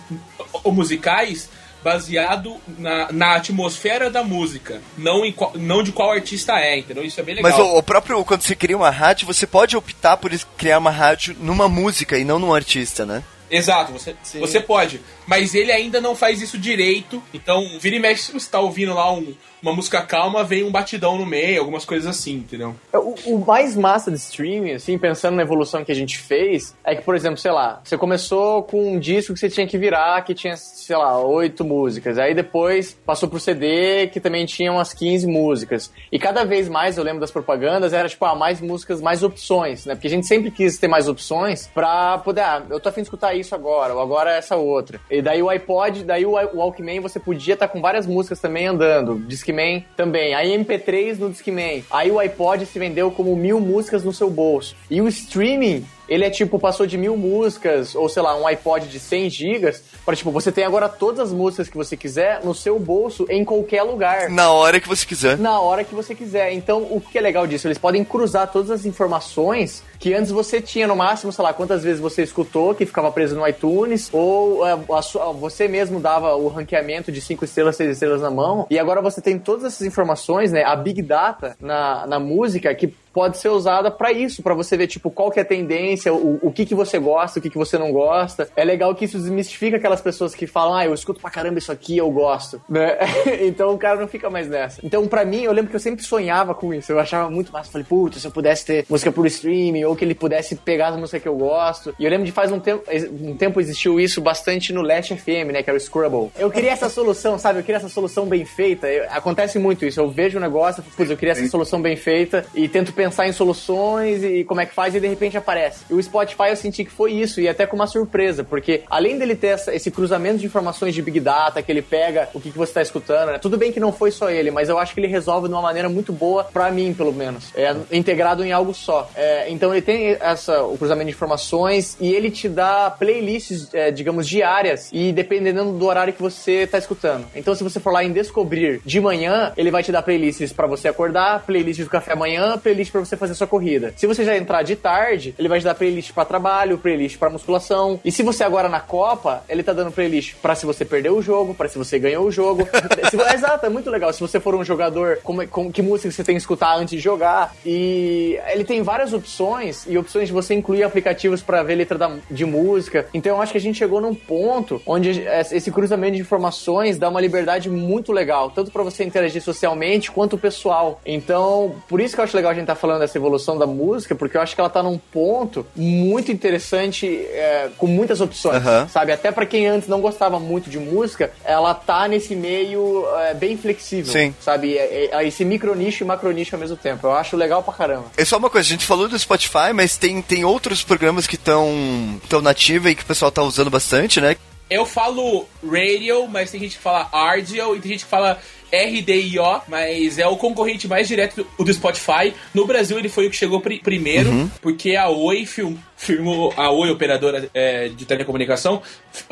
musicais baseado na, na atmosfera da música, não, em qual- não de qual artista é, entendeu? Isso é bem legal. Mas o, o próprio, quando você cria uma rádio, você pode optar por criar uma rádio numa música e não num artista, né? Exato, você, você pode. Mas ele ainda não faz isso direito. Então, vira e mexe, você tá ouvindo lá um- uma música calma, vem um batidão no meio, algumas coisas assim, entendeu? O, o mais massa de streaming, assim, pensando na evolução que a gente fez, é que, por exemplo, sei lá, você começou com um disco que você tinha que virar, que tinha, sei lá, oito músicas. Aí depois passou pro CD, que também tinha umas 15 músicas. E cada vez mais, eu lembro das propagandas, era tipo, ah, mais músicas, mais opções, né? Porque a gente sempre quis ter mais opções pra poder, ah, eu tô afim de escutar isso agora, ou agora essa outra. Daí o iPod, daí o, Walkman, você podia estar com várias músicas também andando. Discman também. Aí MP3 no Discman. Aí o iPod se vendeu como mil músicas no seu bolso. E o streaming, ele é tipo, passou de mil músicas, ou sei lá, um iPod de 100 gigas, para tipo, você tem agora todas as músicas que você quiser no seu bolso, em qualquer lugar. Na hora que você quiser. Na hora que você quiser. Então, o que é legal disso? Eles podem cruzar todas as informações que antes você tinha no máximo, sei lá, quantas vezes você escutou, que ficava preso no iTunes, ou é, a sua- você mesmo dava o ranqueamento de 5 estrelas, 6 estrelas na mão, e agora você tem todas essas informações, né, a Big Data na, na música, que pode ser usada pra isso, pra você ver, tipo, qual que é a tendência, o, o que que você gosta, o que que você não gosta. É legal que isso desmistifica aquelas pessoas que falam, ah, eu escuto pra caramba isso aqui, eu gosto, né? (laughs) então o cara não fica mais nessa. Então, pra mim, eu lembro que eu sempre sonhava com isso, eu achava muito massa. Falei, puta, se eu pudesse ter música por streaming, ou que ele pudesse pegar as músicas que eu gosto. E eu lembro de faz um tempo, um tempo existiu isso bastante no Last FM, né, que era o Scrabble. Eu queria essa solução, sabe? Eu queria essa solução bem feita. Eu- acontece muito isso, eu vejo um negócio, putz, eu queria essa solução bem feita, e tento pensar em soluções e como é que faz, e de repente aparece. E o Spotify eu senti que foi isso, e até com uma surpresa, porque além dele ter essa- esse cruzamento de informações de Big Data, que ele pega o que, que você está escutando, né? Tudo bem que não foi só ele, mas eu acho que ele resolve de uma maneira muito boa, pra mim, pelo menos. É integrado em algo só. É, então ele tem essa, o cruzamento de informações e ele te dá playlists, é, digamos, diárias, e dependendo do horário que você está escutando. Então se você for lá em Descobrir de manhã, ele vai te dar playlists pra você acordar, playlist do café amanhã, playlist pra você fazer sua corrida. Se você já entrar de tarde, ele vai te dar playlist pra trabalho, playlist pra musculação. E se você agora na Copa, ele tá dando playlist pra se você perdeu o jogo, pra se você ganhou o jogo. (laughs) Se Exato, é muito legal. Se você for um jogador, como, como- que música você tem que escutar antes de jogar. E ele tem várias opções e opções de você incluir aplicativos pra ver letra da- de música. Então eu acho que a gente chegou num ponto onde esse cruzamento de informações dá uma liberdade muito legal, tanto pra você interagir socialmente quanto pessoal. Então, por isso que eu acho legal a gente estar falando dessa evolução da música, porque eu acho que ela tá num ponto muito interessante, é, com muitas opções, sabe? Até pra quem antes não gostava muito de música, ela tá nesse meio é, bem flexível, Sim. sabe? É, é esse micro nicho e macro nicho ao mesmo tempo. Eu acho legal pra caramba. É só uma coisa, a gente falou do Spotify, mas tem, tem outros programas que estão tão nativa e que o pessoal tá usando bastante, né? Eu falo radio, mas tem gente que fala audio e tem gente que fala RDIO, mas é o concorrente mais direto do, do Spotify. No Brasil ele foi o que chegou pri primeiro, Uhum. porque a Oi film, firmou, a Oi, operadora é, de telecomunicação,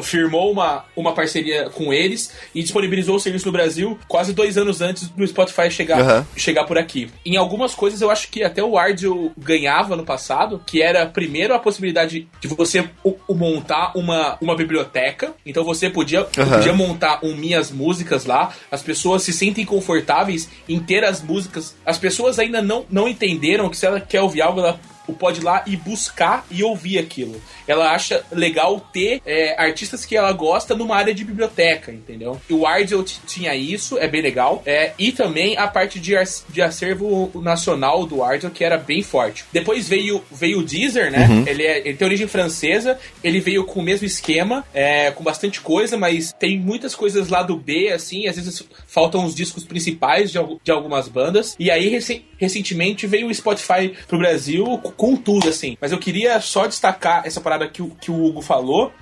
firmou uma, uma parceria com eles e disponibilizou o serviço no Brasil quase dois anos antes do Spotify chegar, Aham. chegar por aqui. Em algumas coisas eu acho que até o Ardio ganhava no passado, que era primeiro a possibilidade de você montar uma, uma biblioteca. Então você podia, Aham. podia montar um Minhas Músicas lá, as pessoas se sentem confortáveis em ter as músicas. As pessoas ainda não, não entenderam que se ela quer ouvir algo, ela pode ir lá e buscar e ouvir aquilo. Ela acha legal ter é, artistas que ela gosta numa área de biblioteca, entendeu? E o Ardiel t- tinha isso, é bem legal. É, e também a parte de, de acervo nacional do Ardiel, que era bem forte. Depois veio, veio o Deezer, né? Ele, é, ele tem origem francesa, ele veio com o mesmo esquema, é, com bastante coisa, mas tem muitas coisas lá do B, assim, às vezes faltam os discos principais de, de algumas bandas. E aí, recen- recentemente, veio o Spotify pro Brasil com- tudo, assim. Mas eu queria só destacar essa parada que, o- que o Hugo falou,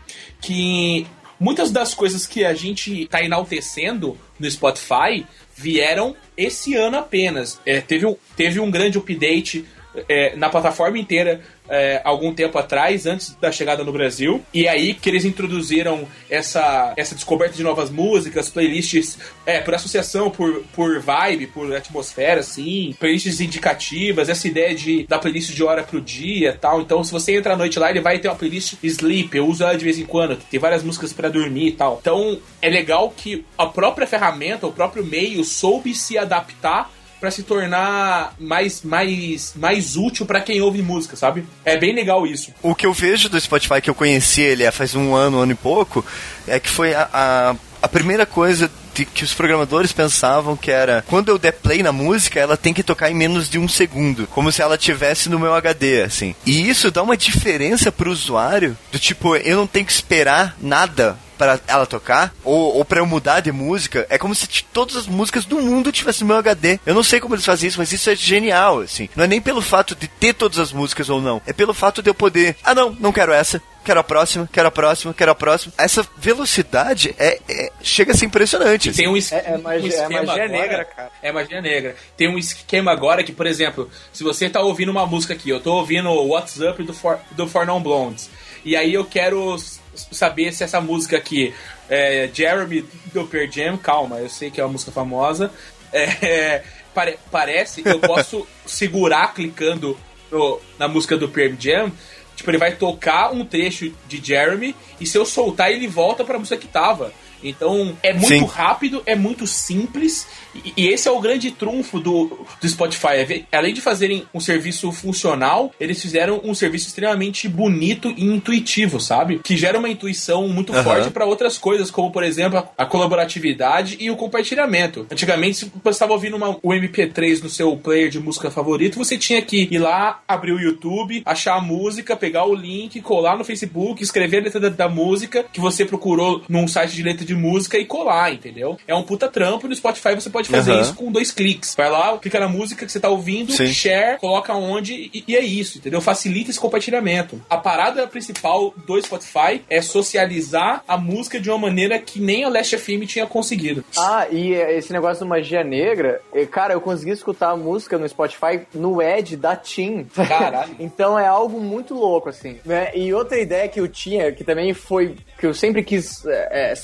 que muitas das coisas que a gente tá enaltecendo no Spotify vieram esse ano apenas. É, teve, um, teve um grande update é, na plataforma inteira é, algum tempo atrás, antes da chegada no Brasil. E aí que eles introduziram essa, essa descoberta de novas músicas, playlists é, por associação, por, por vibe, por atmosfera, assim, playlists indicativas, essa ideia de da playlist de hora pro dia tal. Então, se você entra à noite lá, ele vai ter uma playlist sleep, eu uso ela de vez em quando, tem várias músicas pra dormir e tal. Então, é legal que a própria ferramenta, o próprio meio, soube se adaptar pra se tornar mais, mais, mais útil pra quem ouve música, sabe? É bem legal isso. O que eu vejo do Spotify, que eu conheci ele há faz um ano, um ano e pouco, é que foi a, a, a primeira coisa que os programadores pensavam que era quando eu der play na música, ela tem que tocar em menos de um segundo, como se ela tivesse no meu HD, assim. E isso dá uma diferença pro usuário, do tipo, eu não tenho que esperar nada para ela tocar, ou, ou para eu mudar de música, é como se todas as músicas do mundo tivessem no meu HD. Eu não sei como eles fazem isso, mas isso é genial, assim. Não é nem pelo fato de ter todas as músicas ou não, é pelo fato de eu poder, ah não, não quero essa, quero a próxima, quero a próxima, quero a próxima. Essa velocidade é, é- chega a ser impressionante. assim. Tem um, es- É- é magia- um esquema é magia agora- negra, cara. É magia negra. Tem um esquema agora que, por exemplo, se você tá ouvindo uma música aqui, eu tô ouvindo o What's Up do For, do For Non Blondes, e aí eu quero saber se essa música aqui é Jeremy do Pearl Jam, calma, eu sei que é uma música famosa, é, pare- parece que eu posso (laughs) segurar clicando no- na música do Pearl Jam, tipo, ele vai tocar um trecho de Jeremy, e se eu soltar, ele volta pra música que tava. Então, é muito Sim. rápido, é muito simples, e, e esse é o grande trunfo do, do Spotify. É Além de fazerem um serviço funcional, eles fizeram um serviço extremamente bonito e intuitivo, sabe? Que gera uma intuição muito Aham. forte para outras coisas, como, por exemplo, a, a colaboratividade e o compartilhamento. Antigamente, se você estava ouvindo uma, o MP3 no seu player de música favorito, você tinha que ir lá, abrir o YouTube, achar a música, pegar o link, colar no Facebook, escrever a letra da, da música que você procurou num site de letra de música e colar, entendeu? É um puta trampo e no Spotify você pode fazer Aham. isso com dois cliques. Vai lá, clica na música que você tá ouvindo, Sim. share, coloca onde e, e é isso, entendeu? Facilita esse compartilhamento. A parada principal do Spotify é socializar a música de uma maneira que nem a Last FM tinha conseguido. Ah, e esse negócio do Magia Negra, eh, cara, eu consegui escutar a música no Spotify no Ed da Tim. Caralho. (laughs) então é algo muito louco, assim. né? E outra ideia que eu tinha, que também foi. que eu sempre quis eh, eh,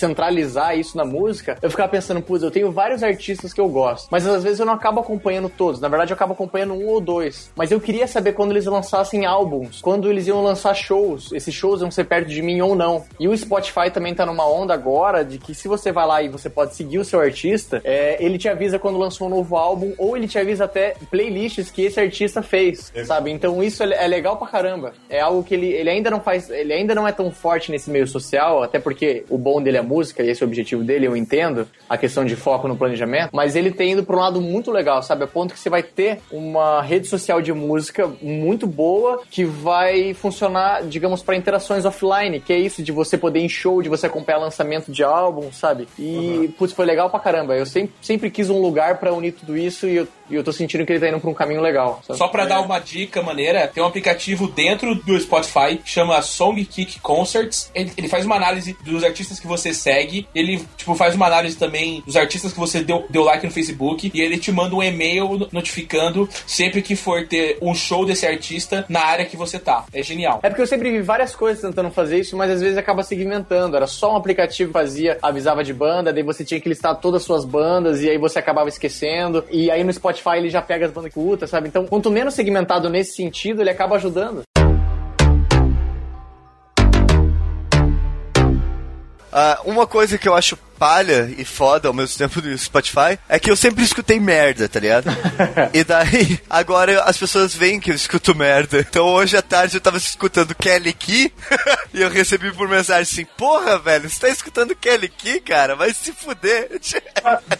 centralizar isso na música, eu ficava pensando, putz, eu tenho vários artistas que eu gosto, mas às vezes eu não acabo acompanhando todos. Na verdade, eu acabo acompanhando um ou dois. Mas eu queria saber quando eles lançassem álbuns, quando eles iam lançar shows. Esses shows iam ser perto de mim ou não. E o Spotify também tá numa onda agora de que se você vai lá e você pode seguir o seu artista, é, ele te avisa quando lançou um novo álbum, ou ele te avisa até playlists que esse artista fez, sabe? Então isso é, é legal pra caramba. É algo que ele, ele ainda não faz, ele ainda não é tão forte nesse meio social, até porque o bom dele é a música, e esse é o objetivo dele, eu entendo, a questão de foco no planejamento, mas ele tem indo pra um lado muito legal, sabe? A ponto que você vai ter uma rede social de música muito boa que vai funcionar, digamos, para interações offline, que é isso de você poder ir em show, de você acompanhar lançamento de álbum, sabe? E, putz, foi legal pra caramba. Eu sempre, sempre quis um lugar pra unir tudo isso e eu, e eu tô sentindo que ele tá indo pra um caminho legal. sabe? Só pra dar uma dica maneira, tem um aplicativo dentro do Spotify que chama Song Kick Concerts. Ele, ele faz uma análise dos artistas que você segue Ele, tipo, faz uma análise também dos artistas que você deu, deu like no Facebook. E ele te manda um e-mail notificando sempre que for ter um show desse artista na área que você tá. É genial. É porque eu sempre vi várias coisas tentando fazer isso, mas às vezes acaba segmentando. Era só um aplicativo que fazia, avisava de banda, daí você tinha que listar todas as suas bandas, e aí você acabava esquecendo. E aí no Spotify ele já pega as bandas que sabe? Então, quanto menos segmentado nesse sentido, ele acaba ajudando. Ah, uma coisa que eu acho palha e foda ao mesmo tempo do Spotify é que eu sempre escutei merda, tá ligado? (laughs) e daí, agora as pessoas veem que eu escuto merda. Então hoje à tarde eu tava escutando Kelly Key (laughs) e eu recebi por mensagem assim: Porra, velho, você tá escutando Kelly Key, cara? Vai se fuder.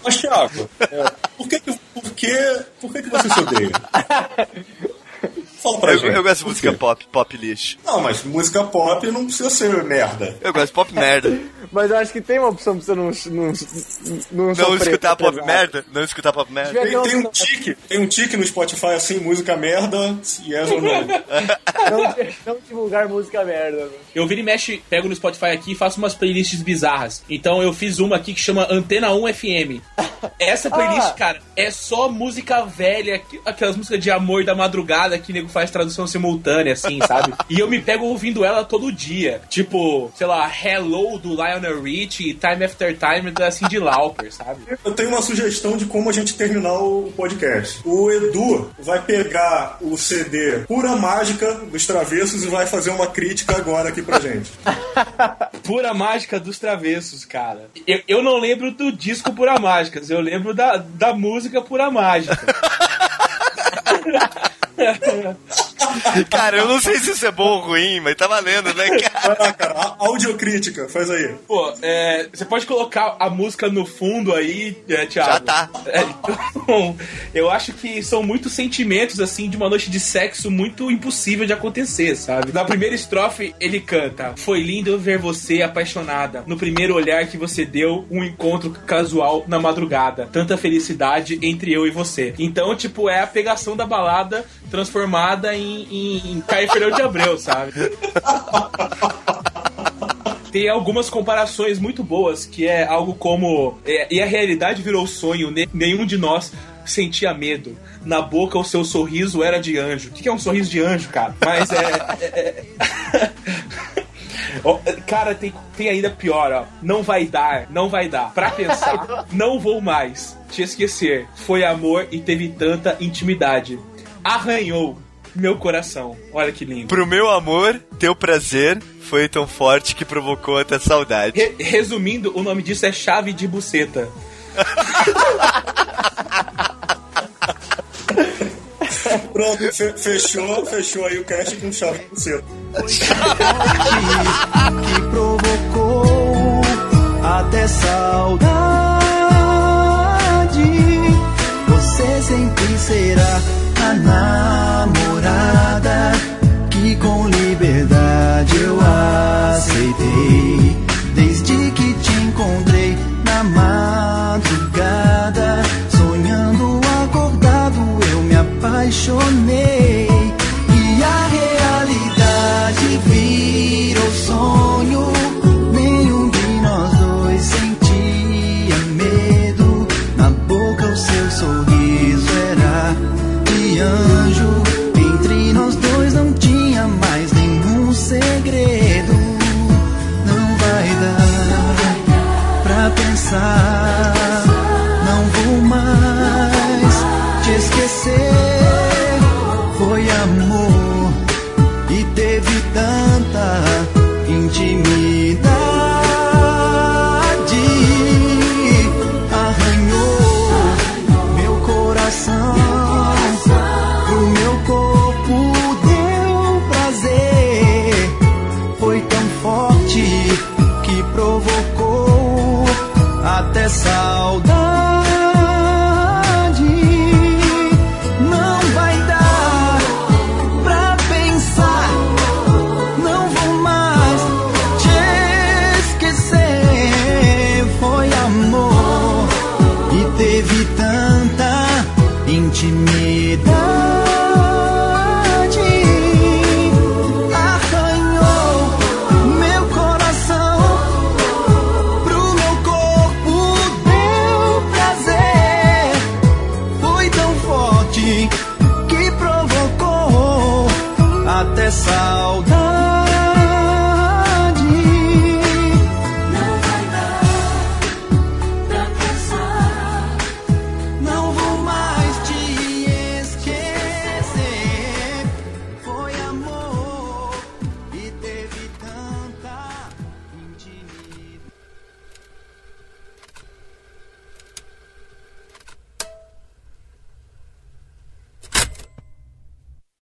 Mas, Thiago, é, por, que, que- por, que, por que, que você se odeia? (laughs) Fala pra Eu, gente. eu gosto de música pop, pop lixo. Não, mas música pop não precisa ser merda. Eu gosto de pop merda. (laughs) Mas eu acho que tem uma opção pra você não, não, não, Não sofrer escutar pop pesado. merda? Não escutar pop merda? Tem, tem um tique, tem um tique no Spotify assim, música merda, yes ou não. (laughs) Não, não divulgar música merda. né? Eu viro e mexe, pego no Spotify aqui e faço umas playlists bizarras. Então eu fiz uma aqui que chama Antena 1 FM. Essa playlist, Ah. cara, é só música velha, que- aquelas músicas de amor da madrugada que o nego faz tradução simultânea, assim, (laughs) sabe? E eu me pego ouvindo ela todo dia. Tipo, sei lá, Hello do Lionel Richie e Time After Time da Cindy Lauper, sabe? Eu tenho uma sugestão de como a gente terminar o podcast. O Edu vai pegar o CD Pura Mágica dos Travessos e vai fazer uma crítica agora aqui pra gente. (laughs) Pura Mágica dos Travessos, cara. Eu, eu não lembro do disco Pura Mágicas, eu lembro da, da música Pura Mágica. (laughs) Cara, eu não sei se isso é bom ou ruim, mas tá valendo, né, cara? Vai lá, cara, audiocrítica, faz aí. Pô, é, você pode colocar a música no fundo aí, é, Thiago? Já tá. É, então, eu acho que são muitos sentimentos, assim, de uma noite de sexo muito impossível de acontecer, sabe? Na primeira estrofe, ele canta: Foi lindo ver você apaixonada. No primeiro olhar que você deu, um encontro casual na madrugada. Tanta felicidade entre eu e você. Então, tipo, é a pegação da balada transformada em, em, em Caio Fernando de Abreu, sabe? tem algumas comparações muito boas, que é algo como. é, e a realidade virou sonho, ne- nenhum de nós sentia medo. Na boca o seu sorriso era de anjo. O que é um sorriso de anjo, cara? Mas é. é- é- (laughs) Ó, Cara, tem, tem ainda pior, ó. Não vai dar, não vai dar. Pra pensar, não vou mais te esquecer. Foi amor e teve tanta intimidade. Arranhou meu coração. Olha que lindo. Pro meu amor, teu prazer foi tão forte que provocou até saudade. Re- resumindo, o nome disso é chave de buceta. (laughs) Pronto, fe- fechou, fechou aí o cast com chave de buceta. que provocou até saudade. Você sempre será a namorada que com liberdade eu aceitei. Desde que te encontrei